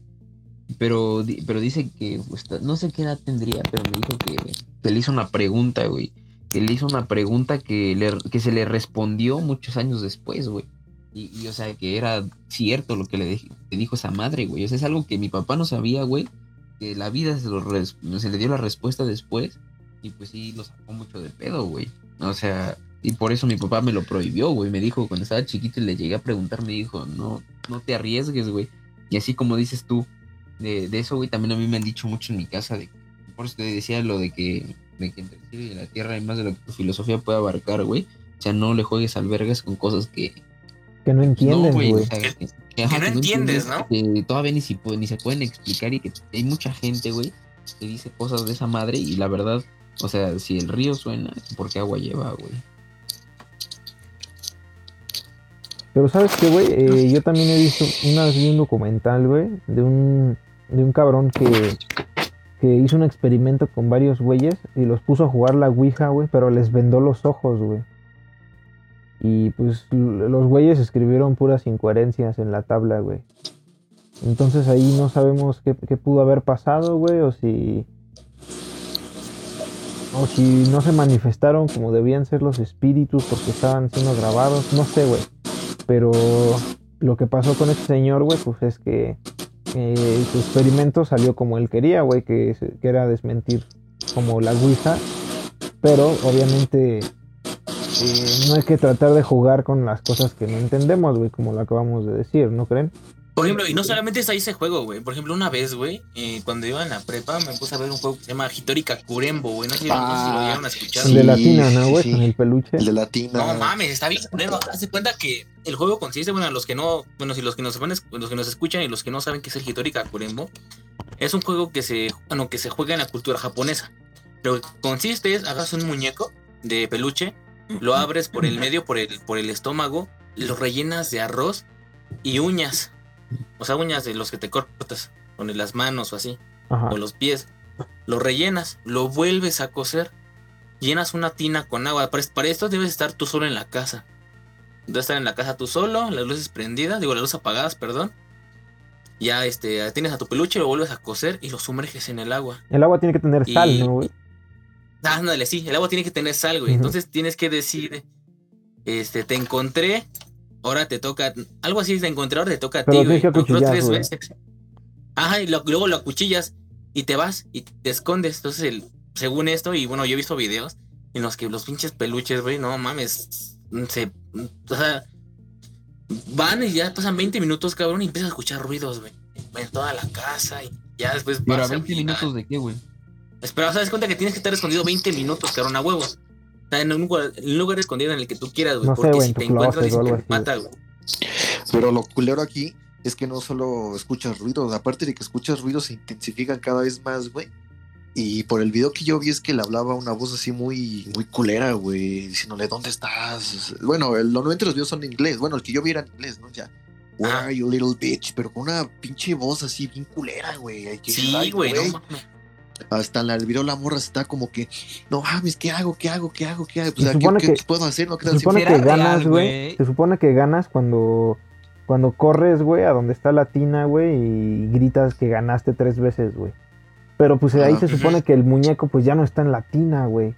Pero, pero dice que, pues, no sé qué edad tendría, pero me dijo que, que le hizo una pregunta, güey. Que le hizo una pregunta que, le, que se le respondió muchos años después, güey. Y, y, o sea, que era cierto lo que le, dej- le dijo esa madre, güey. O sea, es algo que mi papá no sabía, güey. Que la vida se, lo res- le dio la respuesta después. Y pues sí, lo sacó mucho de pedo, güey. O sea, y por eso mi papá me lo prohibió, güey. Me dijo, cuando estaba chiquito y le llegué a preguntar, me dijo, no, no te arriesgues, güey. Y así como dices tú, de, de eso, güey, también a mí me han dicho mucho en mi casa. De, por eso te decía lo de que, de que entre el cielo y la tierra hay más de lo que tu filosofía puede abarcar, güey. O sea, no le juegues albergas con cosas que... Que no entienden, no, güey. que, no entiendes, ¿no? Que todavía ni, si, ni se pueden explicar y que hay mucha gente, güey, que dice cosas de esa madre y la verdad, o sea, si el río suena, ¿por qué agua lleva, güey? Pero sabes qué, güey, Eh, yo también he visto una vez vi un documental, güey, de un, de un cabrón que, que hizo un experimento con varios güeyes y los puso a jugar la Ouija, güey, pero les vendó los ojos, güey. Y pues los güeyes escribieron puras incoherencias en la tabla, güey. Entonces ahí no sabemos qué, pudo haber pasado, güey, o si... O si no se manifestaron como debían ser los espíritus porque estaban siendo grabados, no sé, güey. Pero lo que pasó con este señor, güey, pues es que eh, su experimento salió como él quería, güey, que, que era desmentir como la Ouija. Pero obviamente eh, no hay que tratar de jugar con las cosas que no entendemos, güey, como lo acabamos de decir, ¿no creen? Por ejemplo, y no solamente está ahí ese juego, güey. Por ejemplo, una vez, güey, eh, cuando iba en la prepa, me puse a ver un juego que se llama Hitori Kakurembo, güey. No sé, no sé si lo Ah, llegaron a escuchar. El Sí, de la tina, ¿no, güey? sí. Con el peluche. El de Latina. No mames, está bien de cuenta que el juego consiste, bueno, los que no, bueno, si los que nos van, los que nos escuchan y los que no saben qué es el Hitori Kakurembo, es un juego que se, bueno, que se juega en la cultura japonesa. Lo que consiste es, hagas un muñeco de peluche, lo abres por el medio, por el, por el estómago, lo rellenas de arroz y uñas. O sea, uñas de los que te cortas con las manos o así Ajá. o los pies, lo rellenas, lo vuelves a coser, llenas una tina con agua. Para, para esto debes estar tú solo en la casa. Debes estar en la casa tú solo, las luces prendidas, digo, las luces apagadas, perdón. Ya este, tienes a tu peluche, lo vuelves a coser y lo sumerges en el agua. El agua tiene que tener sal, Y- ¿no, güey? Ándale, sí, el agua tiene que tener sal, güey. Entonces tienes que decir, este, te encontré ahora te toca, algo así de encontrar, te toca a ti, güey. tres güey. veces. Ajá, y lo- luego lo acuchillas y te vas y te escondes. Entonces, el- según esto, y bueno, yo he visto videos en los que los pinches peluches, güey, no mames, se, o sea, van y ya pasan 20 minutos, cabrón, y empiezas a escuchar ruidos, güey, en toda la casa y ya después Pero a vas 20 y- minutos de qué, güey. Espera, ¿sabes cuenta que tienes que estar escondido 20 minutos, cabrón, a huevos? O sea, en un lugar, en un lugar escondido en el que tú quieras, güey. No sé, porque güey, si te encuentras, algo te así. mata, güey. Pero lo culero aquí es que no solo escuchas ruidos, aparte de que escuchas ruidos se intensifican cada vez más, güey. Y por el video que yo vi es que le hablaba una voz así muy, muy culera, güey, diciéndole, ¿dónde estás? Bueno, el, normalmente los videos son en inglés. Bueno, el que yo vi era en inglés, ¿no? Ya. Where Ajá. are you, little bitch? Pero con una pinche voz así bien culera, güey. Sí, güey, no mames. Hasta la morra está como que, no mames, ¿qué hago? ¿Qué hago? ¿Qué hago? ¿Qué hago? Pues, Se ¿qué, supone qué que- puedo hacer? ¿No? ¿Qué Se supone que ganas, güey. Se supone que ganas cuando, cuando corres, güey, a donde está la tina, güey, y gritas que ganaste tres veces, güey. Pero pues ahí Ajá. se supone que el muñeco pues ya no está en la tina, güey.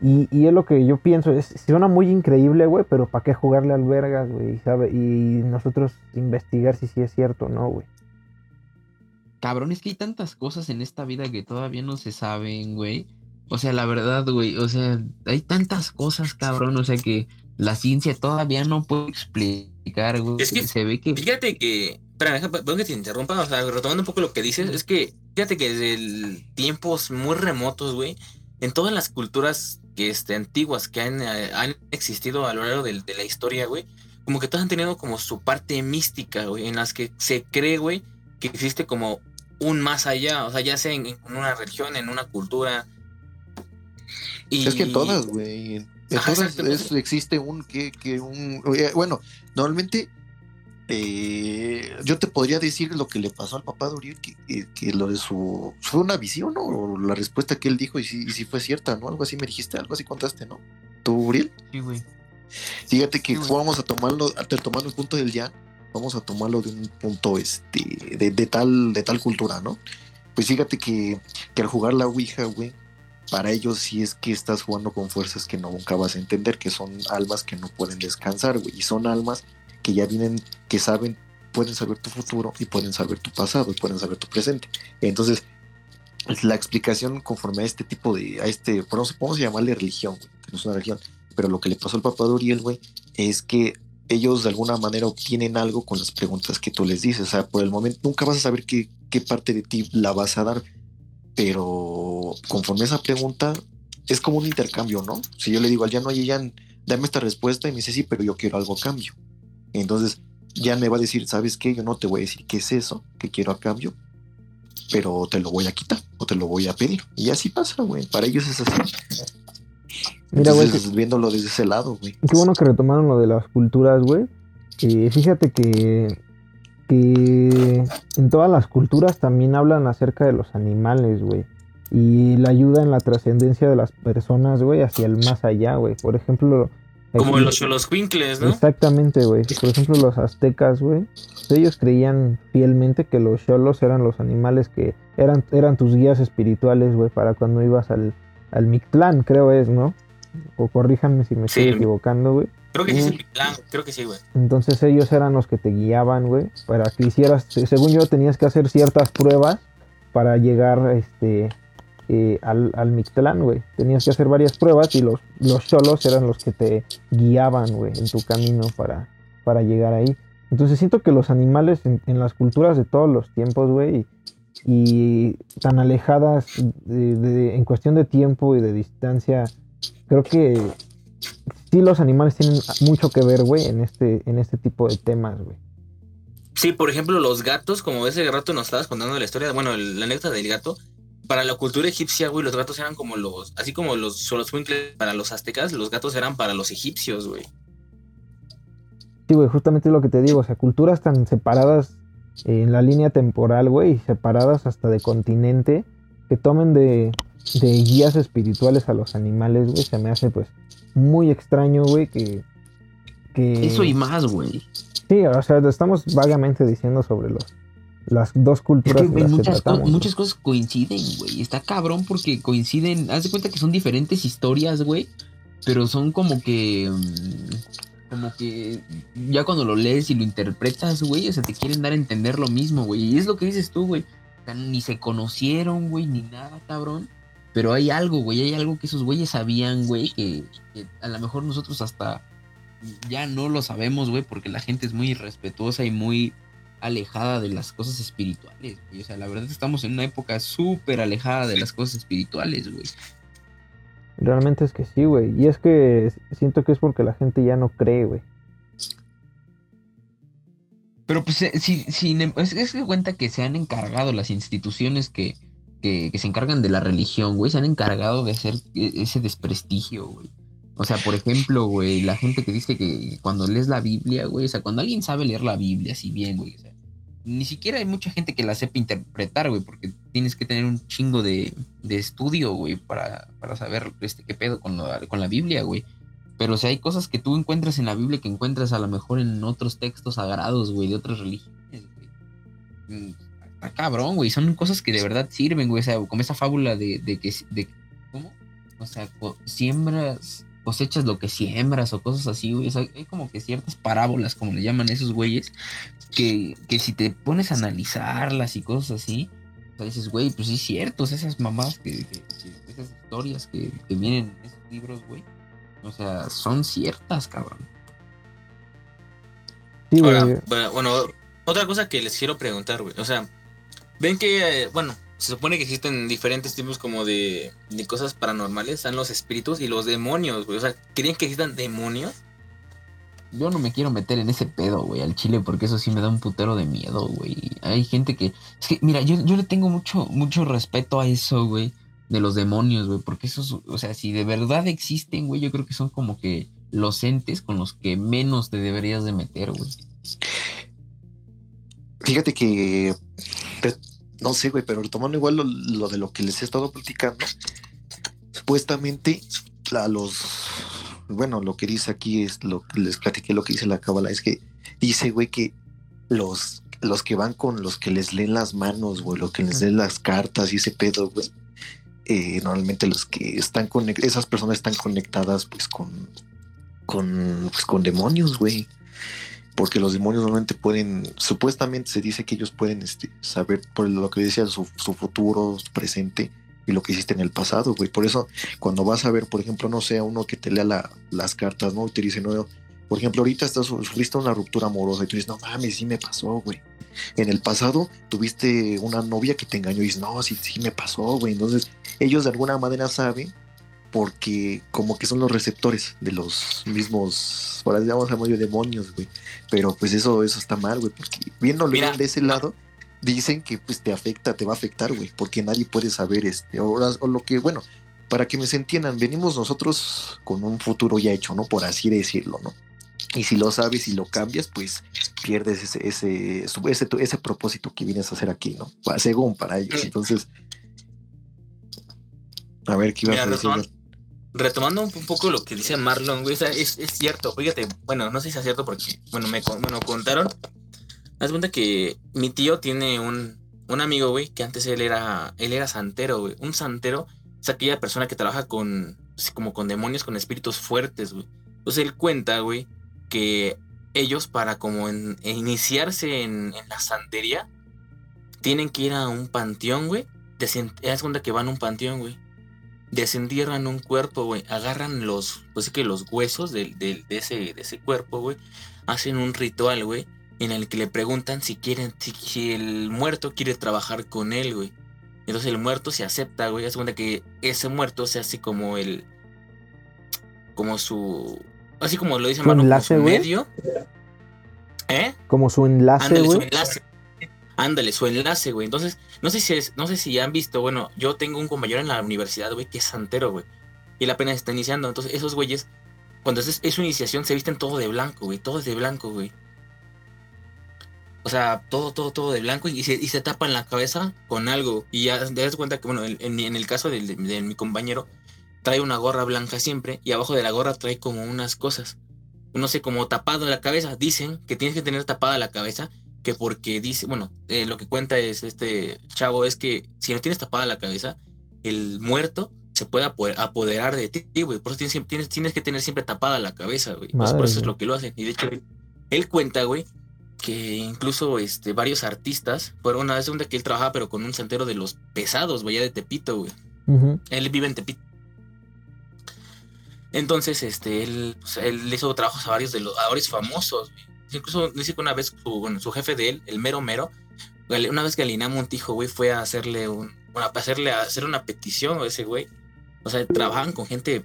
Y, y es lo que yo pienso, es, suena muy increíble, güey, pero ¿para qué jugarle al vergas, güey? ¿Sabe? Y nosotros investigar si sí es cierto o no, güey. Cabrón, es que hay tantas cosas en esta vida que todavía no se saben, güey. O sea, la verdad, güey, o sea, hay tantas cosas, cabrón, o sea, que la ciencia todavía no puede explicar, güey. Es que- se ve que... Fíjate que. Espera, perdón que te interrumpa. O sea, retomando un poco lo que dices, es que fíjate que desde el- tiempos muy remotos, güey, en todas las culturas que este, antiguas que han, eh, han existido a lo largo del- de, la historia, güey, como que todas han tenido como su parte mística, güey, en las que se cree, güey, que existe como un más allá, o sea, ya sea en, en una religión, en una cultura. Y, Es que en todas, güey. En Ajá, todas es- existe un que, que un. Bueno, normalmente eh, yo te podría decir lo que le pasó al papá de Uriel, que, que- que lo de su. Fue una visión, ¿no? O la respuesta que él dijo y si, y si fue cierta, ¿no? Algo así me dijiste, algo así contaste, ¿no? ¿Tú, Uriel? Sí, güey. Fíjate que Sí, vamos a tomarlo, a- tomando el punto del ya, vamos a tomarlo de un punto este, de, de tal, de tal cultura, ¿no? Pues fíjate que, que al jugar la Ouija, güey, para ellos sí es que estás jugando con fuerzas que no nunca vas a entender, que son almas que no pueden descansar, güey, y son almas que ya vienen, que saben, pueden saber tu futuro y pueden saber tu pasado y pueden saber tu presente. Entonces, la explicación conforme a este tipo de, a este, vamos a llamarle religión, güey, que no es una religión, pero lo que le pasó al papá de Uriel, güey, es que ellos de alguna manera obtienen algo con las preguntas que tú les dices. O sea, por el momento nunca vas a saber qué, qué parte de ti la vas a dar, pero conforme esa pregunta es como un intercambio, ¿no? Si yo le digo al Jan, oye, Jan, dame esta respuesta y me dice, sí, pero yo quiero algo a cambio. Entonces, Jan me va a decir, ¿sabes qué? Yo no te voy a decir qué es eso que quiero a cambio, pero te lo voy a quitar o te lo voy a pedir. Y así pasa, güey. Para ellos es así. Mira, güey, viéndolo desde ese lado, güey. Qué bueno que retomaron lo de las culturas, güey. Eh, fíjate que, que en todas las culturas también hablan acerca de los animales, güey. Y la ayuda en la trascendencia de las personas, güey, hacia el más allá, güey. Por ejemplo... Como aquí- los los Quinkles, ¿no? Exactamente, güey. Por ejemplo, los aztecas, güey. Ellos creían fielmente que los cholos eran los animales que eran, eran tus guías espirituales, güey, para cuando ibas al, al Mictlán, creo es, ¿no? O corríjanme si me Sí, estoy equivocando, güey. Creo que sí es Mm. creo que sí, güey. Entonces ellos eran los que te guiaban, güey, para que hicieras, se- según yo, tenías que hacer ciertas pruebas para llegar, este, eh, al, al Mictlán, güey. Tenías que hacer varias pruebas y los, los cholos eran los que te guiaban, güey, en tu camino para, para llegar ahí. Entonces siento que los animales en, en las culturas de todos los tiempos, güey, y tan alejadas de- de- en cuestión de tiempo y de distancia, creo que sí los animales tienen mucho que ver, güey, en este, en este tipo de temas, güey. Sí, por ejemplo, los gatos, como ese rato nos estabas contando la historia, bueno, el- la anécdota del gato. Para la cultura egipcia, güey, los gatos eran como los, así como los Xolotzincles para los aztecas, los gatos eran para los egipcios, güey. Sí, güey, justamente es lo que te digo, o sea, culturas tan separadas en la línea temporal, güey, separadas hasta de continente, que tomen de, de guías espirituales a los animales, güey, se me hace pues muy extraño, güey, que... que... Eso y más, güey. Sí, o sea, estamos vagamente diciendo sobre los, las dos Es culturas que de güey, las que muchas, tratamos. muchas cosas coinciden, güey. Está cabrón porque coinciden. Haz de cuenta que son diferentes historias, güey. Pero son como que. mm, como que ya cuando lo lees y lo interpretas, güey, o sea, te quieren dar a entender lo mismo, güey. Y es lo que dices tú, güey. O sea, ni se conocieron, güey, ni nada, cabrón. Pero hay algo, güey, hay algo que esos güeyes sabían, güey, que, que a lo mejor nosotros hasta ya no lo sabemos, güey, porque la gente es muy irrespetuosa y muy alejada de las cosas espirituales, güey. O sea, la verdad estamos en una época súper alejada de las cosas espirituales, güey. Realmente es que sí, güey. Y es que siento que es porque la gente ya no cree, güey. Pero pues eh, si, si, es, es que cuenta que se han encargado las instituciones que, que, se encargan de la religión, güey, se han encargado de hacer e, ese desprestigio, güey. O sea, por ejemplo, güey, la gente que dice que cuando lees la Biblia, güey, o sea, cuando alguien sabe leer la Biblia así bien, güey, ni siquiera hay mucha gente que la sepa interpretar, güey, porque tienes que tener un chingo de, de estudio, güey, para, para saber este, qué pedo con, la, con la Biblia, güey. Pero o sea, hay cosas que tú encuentras en la Biblia que encuentras a lo mejor en otros textos sagrados, güey, de otras religiones, güey. Está cabrón, güey. Son cosas que de verdad sirven, güey. O sea, como esa fábula de, de que. De, ¿Cómo? O sea, siembras cosechas lo que siembras o cosas así, güey. O sea, hay como que ciertas parábolas, como le llaman esos güeyes, que, que si te pones a analizarlas y cosas así, o sea, dices, güey, pues sí es cierto, esas mamás, que, que, que esas historias que, que, vienen en esos libros, güey, o sea, son ciertas, cabrón. Sí. Ahora, bueno, otra cosa que les quiero preguntar, güey, o sea, ven que, eh, bueno, se supone que existen diferentes tipos como de, de, cosas paranormales. Están los espíritus y los demonios, güey. O sea, ¿creen que existan demonios? Yo no me quiero meter en ese pedo, güey, al chile, porque eso sí me da un putero de miedo, güey. Hay gente que. Es que, mira, yo, yo le tengo mucho, mucho respeto a eso, güey, de los demonios, güey, porque esos, o sea, si de verdad existen, güey, yo creo que son como que los entes con los que menos te deberías de meter, güey. Fíjate que no sé, güey, pero tomando igual lo, lo, de lo que les he estado platicando, supuestamente a los, bueno, lo que dice aquí es lo que les platiqué, lo que dice la cábala, es que dice, güey, que los, los que van con los que les leen las manos, güey, los que les leen las cartas y ese pedo, güey, eh, normalmente los que están con esas personas están conectadas, pues, con, con, pues, con demonios, güey porque los demonios normalmente pueden, supuestamente se dice que ellos pueden este, saber por lo que decía su, futuro, su presente y lo que hiciste en el pasado, güey. Por eso, cuando vas a ver, por ejemplo, no sé, uno que te lea la, las cartas, ¿no? Y te dice, no, por ejemplo, ahorita estás, sufriste una ruptura amorosa y tú dices, no mames, sí me pasó, güey. En el pasado tuviste una novia que te engañó y dices, no, sí, sí me pasó, güey. Entonces, ellos de alguna manera saben porque como que son los receptores de los mismos, por así vamos a medio demonios, güey. Pero pues eso, eso está mal, güey, porque viéndolo Mira, de ese lado, dicen que pues te afecta, te va a afectar, güey, porque nadie puede saber este, o, o, lo que, bueno, para que me se entiendan, venimos nosotros con un futuro ya hecho, ¿no? Por así decirlo, ¿no? Y si lo sabes y lo cambias, pues pierdes ese, ese, ese, ese propósito que vienes a hacer aquí, ¿no? Según para ellos. Entonces, a ver, ¿qué ibas a decir? Retomando un poco lo que dice Marlon, güey, es, es, cierto, fíjate, bueno, no sé si es cierto porque, bueno, me bueno, contaron, haz cuenta que mi tío tiene un, un amigo, güey, que antes él era, él era santero, güey, un santero es aquella persona que trabaja con, como con demonios, con espíritus fuertes, güey. Entonces él cuenta, güey, que ellos para como en, iniciarse en, en, la santería, tienen que ir a un panteón, güey, te das cuenta que van a un panteón, güey desentierran un cuerpo, güey, agarran los, pues sí que los huesos de, de, de, ese, de ese cuerpo, güey, hacen un ritual, güey, en el que le preguntan si quieren, si, si, el muerto quiere trabajar con él, güey. Entonces el muerto se acepta, güey, hace cuenta que ese muerto se hace como el, como su, así como lo dice Mano, enlace, como su medio. ¿Eh? Como su enlace, güey. Su enlace. Ándale, su enlace, güey. Entonces, no sé si es, no sé si ya han visto, bueno, yo tengo un compañero en la universidad, güey, que es santero, güey. Y él apenas está iniciando. Entonces, esos güeyes, cuando es, es su iniciación, se visten todo de blanco, güey. Todo es de blanco, güey. O sea, todo, todo, todo de blanco y se, y se tapan la cabeza con algo. Y ya te das cuenta que, bueno, en, en el caso de, de, mi compañero, trae una gorra blanca siempre y abajo de la gorra trae como unas cosas. No sé, como tapado la cabeza. Dicen que tienes que tener tapada la cabeza que porque dice, bueno, eh, lo que cuenta es este chavo es que si no tienes tapada la cabeza, el muerto se puede apo- apoderar de ti, güey. Por eso tienes, siempre- tienes, tienes que tener siempre tapada la cabeza, güey. Pues por eso es lo que lo hacen. Y de hecho, él, él cuenta, güey, que incluso este, varios artistas fueron una vez donde que él trabajaba, pero con un santero de los pesados, güey, ya de Tepito, güey. Él vive en Tepito. Entonces, este, él, pues, él hizo trabajos a varios de los, a varios famosos, güey. Incluso dice que una vez su, bueno, su jefe de él, el mero mero, una vez Galina Montijo, güey, fue a hacerle un, bueno, a hacerle a hacer una petición a ese güey. O sea, trabajaban con gente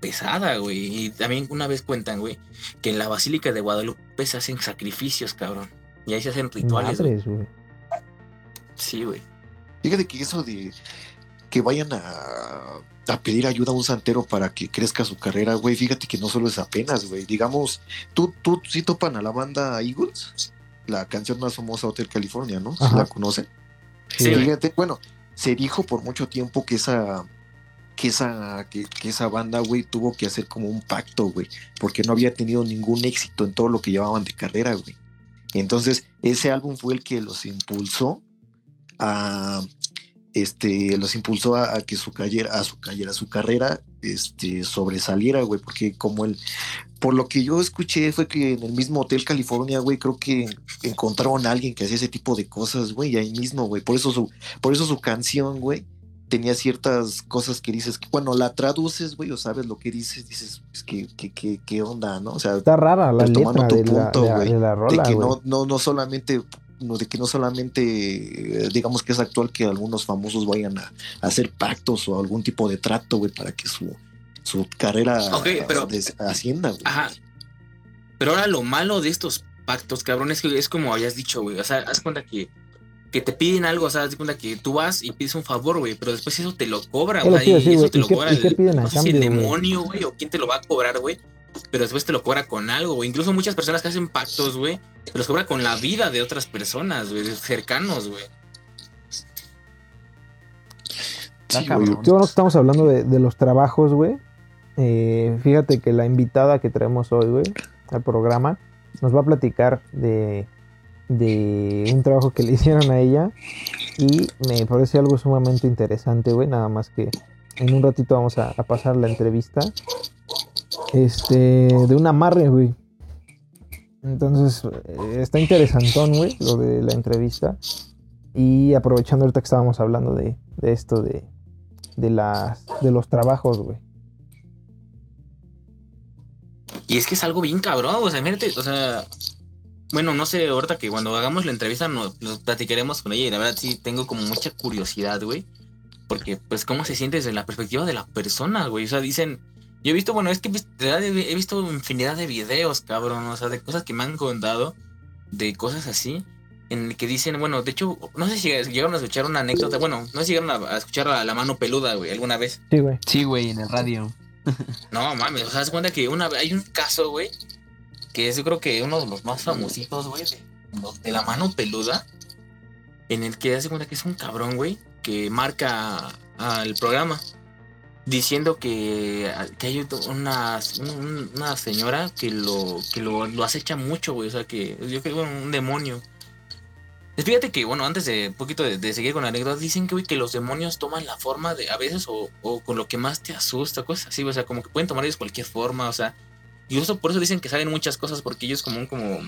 pesada, güey. Y también una vez cuentan, güey, que en la Basílica de Guadalupe se hacen sacrificios, cabrón. Y ahí se hacen rituales. Madres, güey. Sí, güey. Fíjate que eso de que vayan a, a pedir ayuda a un santero para que crezca su carrera, güey, fíjate que no solo es apenas, güey. Digamos, tú, tú sí topan a la banda Eagles, la canción más famosa Hotel California, ¿no? ¿Sí la conocen? Sí. Fíjate, bueno, se dijo por mucho tiempo que esa que esa que, que esa banda, güey, tuvo que hacer como un pacto, güey, porque no había tenido ningún éxito en todo lo que llevaban de carrera, güey. Entonces, ese álbum fue el que los impulsó a este los impulsó a, a que su carrera a su carrera su carrera este sobresaliera güey porque como el por lo que yo escuché fue que en el mismo hotel California güey creo que encontraron a alguien que hacía ese tipo de cosas güey ahí mismo güey. Por eso su por eso su canción güey tenía ciertas cosas que dices que bueno la traduces güey o sabes lo que dices dices pues, qué qué qué qué onda no o sea Está rara la letra tu de la, punto, de la- de la de que no, no, no solamente de que no solamente eh, digamos que es actual que algunos famosos vayan a, a hacer pactos o algún tipo de trato, güey, para que su, su carrera Ok, pero- des- ascienda, güey. Ajá. Pero ahora lo malo de estos pactos, cabrón, es que es como habías dicho, güey. O sea, haz cuenta que, que te piden algo, o sea, haz cuenta que tú vas y pides un favor, güey, pero después eso te lo cobra, güey. decir, eso te ¿y lo qué- cobra y qué el, a demonio, güey, o quién te lo va a cobrar, güey. Pero después te lo cobra con algo, güey. Incluso muchas personas que hacen pactos, güey, te los cobra con la vida de otras personas, güey, de cercanos, güey. Está Sí. Qué bueno que estamos hablando de, de los trabajos, güey. Eh, fíjate que la invitada que traemos hoy, güey, al programa, nos va a platicar de, de un trabajo que le hicieron a ella. Y me parece algo sumamente interesante, güey. Nada más que en un ratito vamos a, a pasar la entrevista. Este, de un amarre, güey. Entonces, eh, está interesantón, güey, lo de la entrevista. Y aprovechando ahorita que estábamos hablando de, de esto de, de las de los trabajos, güey. Y es que es algo bien cabrón, o sea, imagínate, o sea, bueno, no sé, ahorita que cuando hagamos la entrevista nos, nos platicaremos con ella y la verdad sí tengo como mucha curiosidad, güey. Porque, pues, ¿cómo se siente desde la perspectiva de la persona, güey? O sea, dicen, yo he visto, bueno, es que he visto infinidad de videos, cabrón, o sea, de cosas que me han contado, de cosas así, en el que dicen, bueno, de hecho, no sé si llegaron a escuchar una anécdota, bueno, no sé si llegaron a, a escuchar a la mano peluda, güey, alguna vez. Sí, güey. Sí, güey, en el radio. No mames, o sea, se cuenta que una hay un caso, güey, que es yo creo que uno de los más famositos, güey, de, los de la mano peluda, en el que hace cuenta que es un cabrón, güey, que marca al programa diciendo que, que hay una, un- una señora que lo que lo, lo acecha mucho, güey, o sea, que yo creo bueno, un demonio. Fíjate que, bueno, antes de poquito de, de seguir con la anécdota, dicen que, güey, que los demonios toman la forma de, a veces, o, o con lo que más te asusta, cosas así, o sea, como que pueden tomar ellos cualquier forma, o sea, y eso por eso dicen que saben muchas cosas, porque ellos como un, como,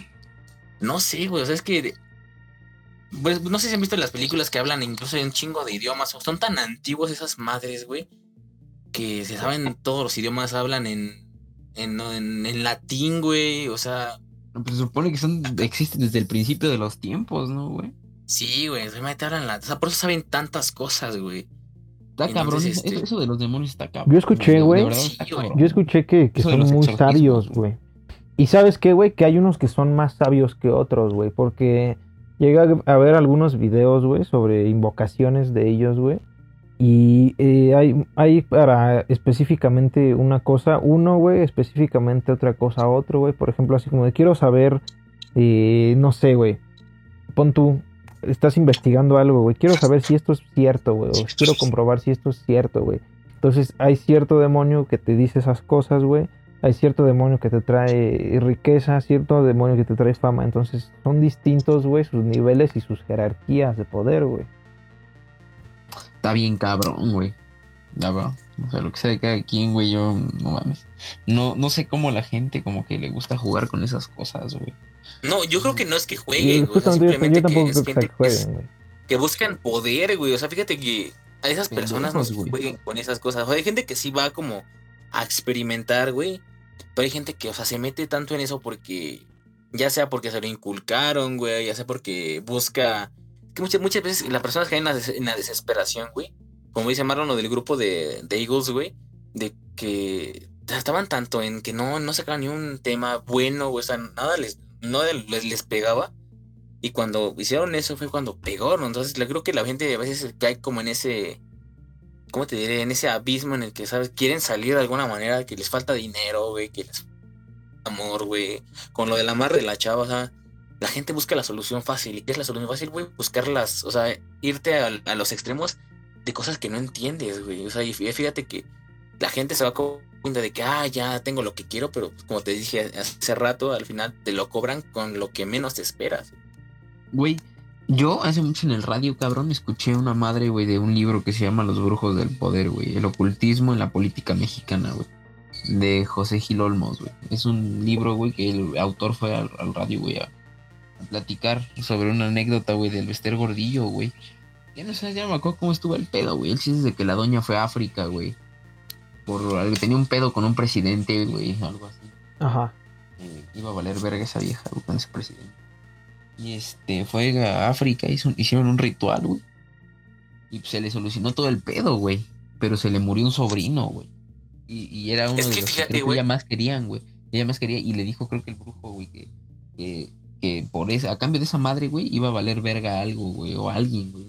no sé, güey, o sea, es que, pues, no sé si han visto las películas que hablan incluso en un chingo de idiomas, o son tan antiguas esas madres, güey, que se saben todos los idiomas, hablan en, en, en, en latín, güey, o sea, Pues se supone que son existen desde el principio de los tiempos, ¿no, güey? sí, güey, realmente hablan la, o sea, por eso saben tantas cosas, güey. Está cabrón. eso- este- Eso de los demonios está cabrón. Yo escuché, güey. Sí. Yo escuché que, que son muy sabios, güey. Y sabes qué, güey, que hay unos que son más sabios que otros, güey, porque llegué a- a ver algunos videos, güey, sobre invocaciones de ellos, güey. Y eh, hay, hay para específicamente una cosa, uno, güey, específicamente otra cosa, otro, güey. Por ejemplo, así como de quiero saber, eh, no sé, güey. Pon tú, estás investigando algo, güey. Quiero saber si esto es cierto, güey. Quiero comprobar si esto es cierto, güey. Entonces hay cierto demonio que te dice esas cosas, güey. Hay cierto demonio que te trae riqueza, cierto demonio que te trae fama. Entonces son distintos, güey, sus niveles y sus jerarquías de poder, güey. Está bien cabrón, güey. La verdad. O sea, lo que sea de cada quien, güey, yo no mames. No, no sé cómo la gente como que le gusta jugar con esas cosas, güey. No, yo creo que no es que jueguen, güey. o sea, simplemente yo tampoco que es creo que gente que, es- jueguen, güey. que buscan poder, güey. O sea, fíjate que a esas personas no jueguen con esas cosas. O sea, hay gente que sí va como a experimentar, güey. Pero hay gente que, o sea, se mete tanto en eso porque, ya sea porque se lo inculcaron, güey, ya sea porque busca. Que muchas, muchas veces las personas caen en la, desesperación, güey. Como dice Marlon, lo del grupo de, Eagles, güey. De que estaban tanto en que no, no sacaban ni un tema bueno, güey. O sea, nada les, no les, les pegaba. Y cuando hicieron eso fue cuando pegó, ¿no? Entonces, yo creo que la gente a veces cae como en ese. ¿Cómo te diré? En ese abismo en el que, ¿sabes? Quieren salir de alguna manera, que les falta dinero, güey, que les amor, güey. Con lo del amarre de la chava, o sea, la gente busca la solución fácil. ¿Y qué es la solución fácil, güey? Buscar las, o sea, irte a, los extremos de cosas que no entiendes, güey. O sea, y fí- fíjate que la gente se va a cuenta de que, ah, ya tengo lo que quiero, pero como te dije hace rato, al final te lo cobran con lo que menos te esperas. Güey, yo hace mucho en el radio, cabrón, escuché una madre, güey, de un libro que se llama Los Brujos del Poder, güey. El ocultismo en la política mexicana, güey. De José Gil Olmos, güey. Es un libro, güey, que el autor fue al, al radio, güey, a, a platicar sobre una anécdota, güey, del Bester Gordillo, güey. Ya no sé, ya no me acuerdo cómo estuvo el pedo, güey. El chiste es de que la doña fue a África, güey. Por algo, tenía un pedo con un presidente, güey, algo así Ajá. eh, iba a valer verga esa vieja güey, con ese presidente. Y este fue a África, hizo- hicieron un ritual, güey. Y se le solucionó todo el pedo, güey. Pero se le murió un sobrino, güey. Y, y era uno Es de que los que fíjate, creo que güey. ella más querían, güey. Ella más quería y le dijo, creo que el brujo, güey, que, que, que por esa, a cambio de esa madre, güey, iba a valer verga algo, güey, o alguien, güey.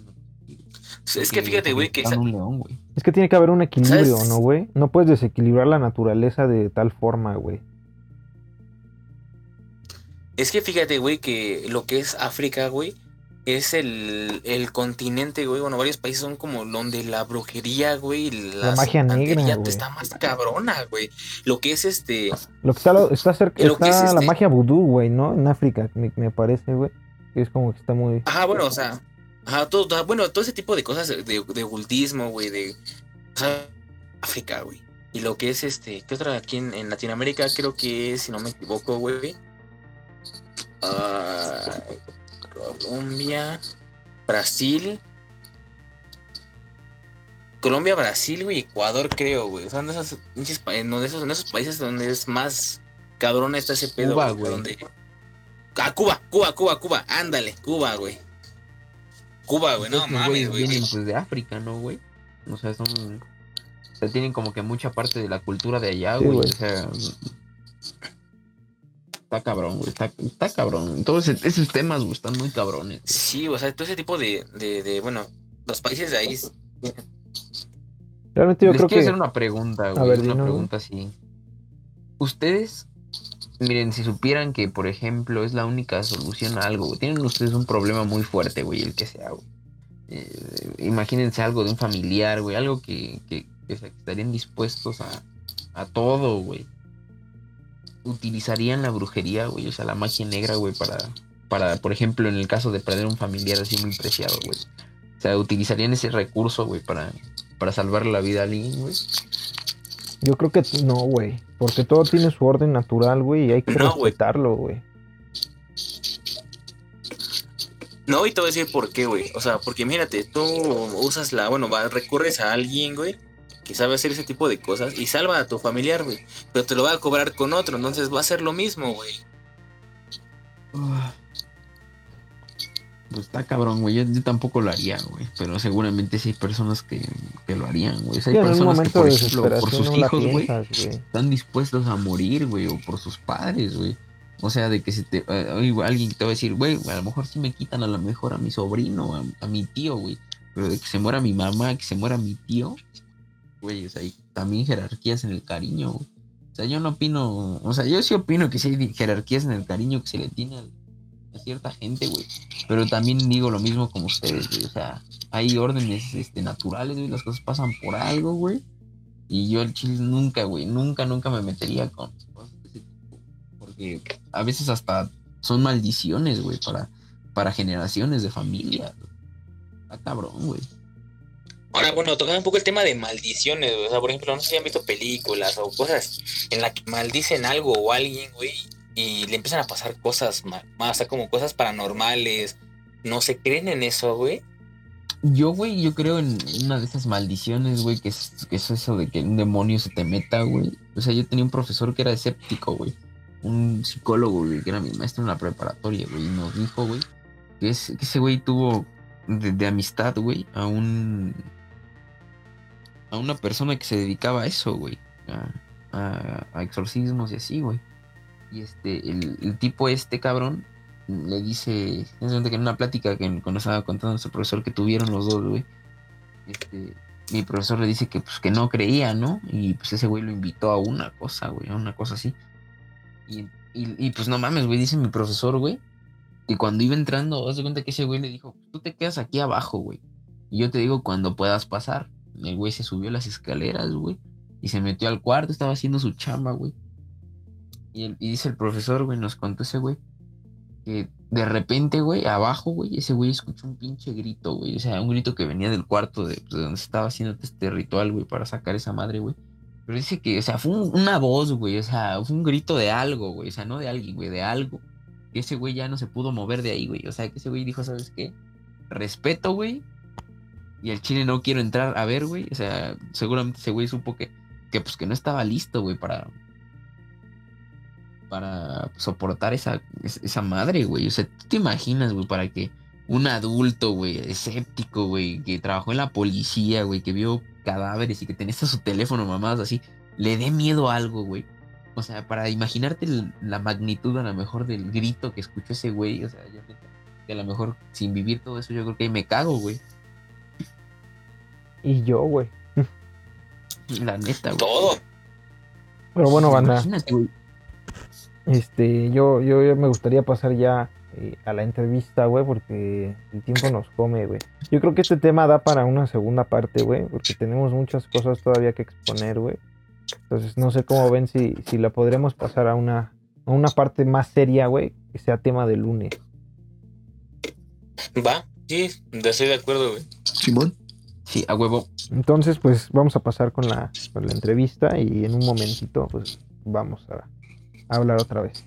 Es que fíjate, güey, que esa- sacrificaron un león, güey. Es que tiene que haber un equilibrio, ¿Sabes? ¿no, güey? No puedes desequilibrar la naturaleza de tal forma, güey. Es que fíjate, güey, que lo que es África, güey, es el, el continente, güey. Bueno, varios países son como donde la brujería, güey, La magia negra, güey. está más cabrona, güey. Lo que es este. Lo que está, lo- está cerca, Lo que está es la este- magia vudú, güey, ¿no? En África, me, me parece, güey. Que Es como que está muy... Ajá, bueno, o sea. Ajá, todo, todo- bueno, todo ese tipo de cosas de, de, ocultismo, güey, de. O sea, África, güey. Y lo que es este. ¿Qué otra aquí en, en Latinoamérica? Creo que es, si no me equivoco, güey. ah, Colombia. Brasil. Colombia, Brasil, güey, Ecuador, creo, güey. Esos, de esos, en esos países donde es más cabrón está ese pedo, Cuba, güey. Donde... Ah, Cuba, Cuba, Cuba, Cuba. Ándale, Cuba, güey. Cuba, güey, no mames, güey. vienen pues de África, ¿no, güey? O sea, son. O sea, tienen como que mucha parte de la cultura de allá, Sí, güey. güey. o sea. Está cabrón, güey. Está, está cabrón. Todos ese- esos temas, güey, están muy cabrones. Sí, o sea, todo ese tipo de, de, de bueno, los países de ahí. Realmente yo Les creo quiero que... hacer una pregunta, güey. ver, una pregunta así. Ustedes, miren, si supieran que, por ejemplo, es la única solución a algo, güey. Tienen ustedes un problema muy fuerte, güey, el que sea, güey. Eh, imagínense algo de un familiar, güey. Algo que, que, que estarían dispuestos a, a todo, güey. Utilizarían la brujería, güey. O sea, la magia negra, güey, para, para, por ejemplo, en el caso de perder un familiar así muy preciado, güey. O sea, utilizarían ese recurso, güey, para, para salvar la vida a alguien, güey. Yo creo que no, güey. Porque todo tiene su orden natural, güey, y hay que No, respetarlo, güey. No, y te voy a decir por qué, güey. O sea, porque imagínate, tú usas la, bueno, va, recurres a alguien, güey, que sabe hacer ese tipo de cosas y salva a tu familiar, güey. Pero te lo va a cobrar con otro, entonces va a ser lo mismo, güey. Pues está cabrón, güey. Yo, yo tampoco lo haría, güey. Pero seguramente sí hay personas que, que lo harían, güey. Sí, hay personas que, por ejemplo, por sus no hijos, güey, piensas, güey. están dispuestos a morir, güey, o por sus padres, güey. O sea, de que se te, eh, alguien te va a decir, güey, a lo mejor sí me quitan a lo mejor a mi sobrino, a, a mi tío, güey. Pero de que se muera mi mamá, que se muera mi tío, güey, o sea, hay también jerarquías en el cariño. O sea, yo no opino, o sea, yo sí opino que sí hay jerarquías en el cariño que se le tiene a cierta gente, güey. Pero también digo lo mismo como ustedes, güey. O sea, hay órdenes este, naturales, güey. Las cosas pasan por algo, güey. Y yo el chile nunca, güey. Nunca, nunca me metería con cosas de ese tipo. Porque a veces hasta son maldiciones, güey, para, para generaciones de familia. Está cabrón, güey. Ahora, bueno, tocando un poco el tema de maldiciones, o sea, por ejemplo, no sé si han visto películas o cosas en las que maldicen algo o alguien, güey, y le empiezan a pasar cosas más, o sea, como cosas paranormales. ¿No se creen en eso, güey? Yo, güey, yo creo en una de esas maldiciones, güey, que es, eso de que un demonio se te meta, güey. O sea, yo tenía un profesor que era escéptico, güey. Un psicólogo, güey, que era mi maestro en la preparatoria, güey. Y nos dijo, güey, que, es, que ese güey tuvo de amistad, güey, a un a una persona que se dedicaba a eso, güey. A, exorcismos y así, güey. Y este, el, el, tipo este cabrón le dice, en una plática que cuando estaba contando nuestro profesor que tuvieron los dos, güey. Este, mi profesor le dice que pues que no creía, ¿no? Y pues ese güey lo invitó a una cosa, güey, a una cosa así. Y, y, y pues no mames, güey, dice mi profesor, güey, que cuando iba entrando, haz de cuenta que ese güey le dijo, tú te quedas aquí abajo, güey. Y yo te digo cuando puedas pasar. El güey se subió las escaleras, güey. Y se metió al cuarto, estaba haciendo su chamba, güey. Y, el, y dice el profesor, güey, nos contó ese güey. Que de repente, güey, abajo, güey, ese güey escuchó un pinche grito, güey. O sea, un grito que venía del cuarto de, pues, de donde estaba haciendo este ritual, güey, para sacar esa madre, güey. Pero dice que, o sea, fue un, una voz, güey. O sea, fue un grito de algo, güey. O sea, no de alguien, güey, de algo. Y ese güey ya no se pudo mover de ahí, güey. O sea, que ese güey dijo, ¿sabes qué? Respeto, güey, y el chile no quiero entrar a ver, güey. O sea, seguramente ese güey supo que, que pues que no estaba listo, güey, para para soportar esa, esa madre, güey. O sea, tú te imaginas, güey, para que un adulto, güey, escéptico, güey, que trabajó en la policía, güey, que vio cadáveres y que tenía hasta su teléfono, mamás, así, le dé miedo a algo, güey. O sea, para imaginarte la magnitud a lo mejor del grito que escuchó ese güey, o sea, yo que a lo mejor sin vivir todo eso, yo creo que ahí me cago, güey. Y yo, güey. La neta, güey. Todo. Pero bueno, banda. Este, yo, yo, yo me gustaría pasar ya eh, a la entrevista, güey, porque el tiempo nos come, güey. Yo creo que este tema da para una segunda parte, güey, porque tenemos muchas cosas todavía que exponer, güey. Entonces, no sé cómo ven si, si la podremos pasar a una, a una parte más seria, güey, que sea tema de lunes. Va, sí, estoy de acuerdo, güey. Simón. Sí, a huevo. Entonces, pues vamos a pasar con la, con la entrevista y en un momentito, pues vamos a, a hablar otra vez.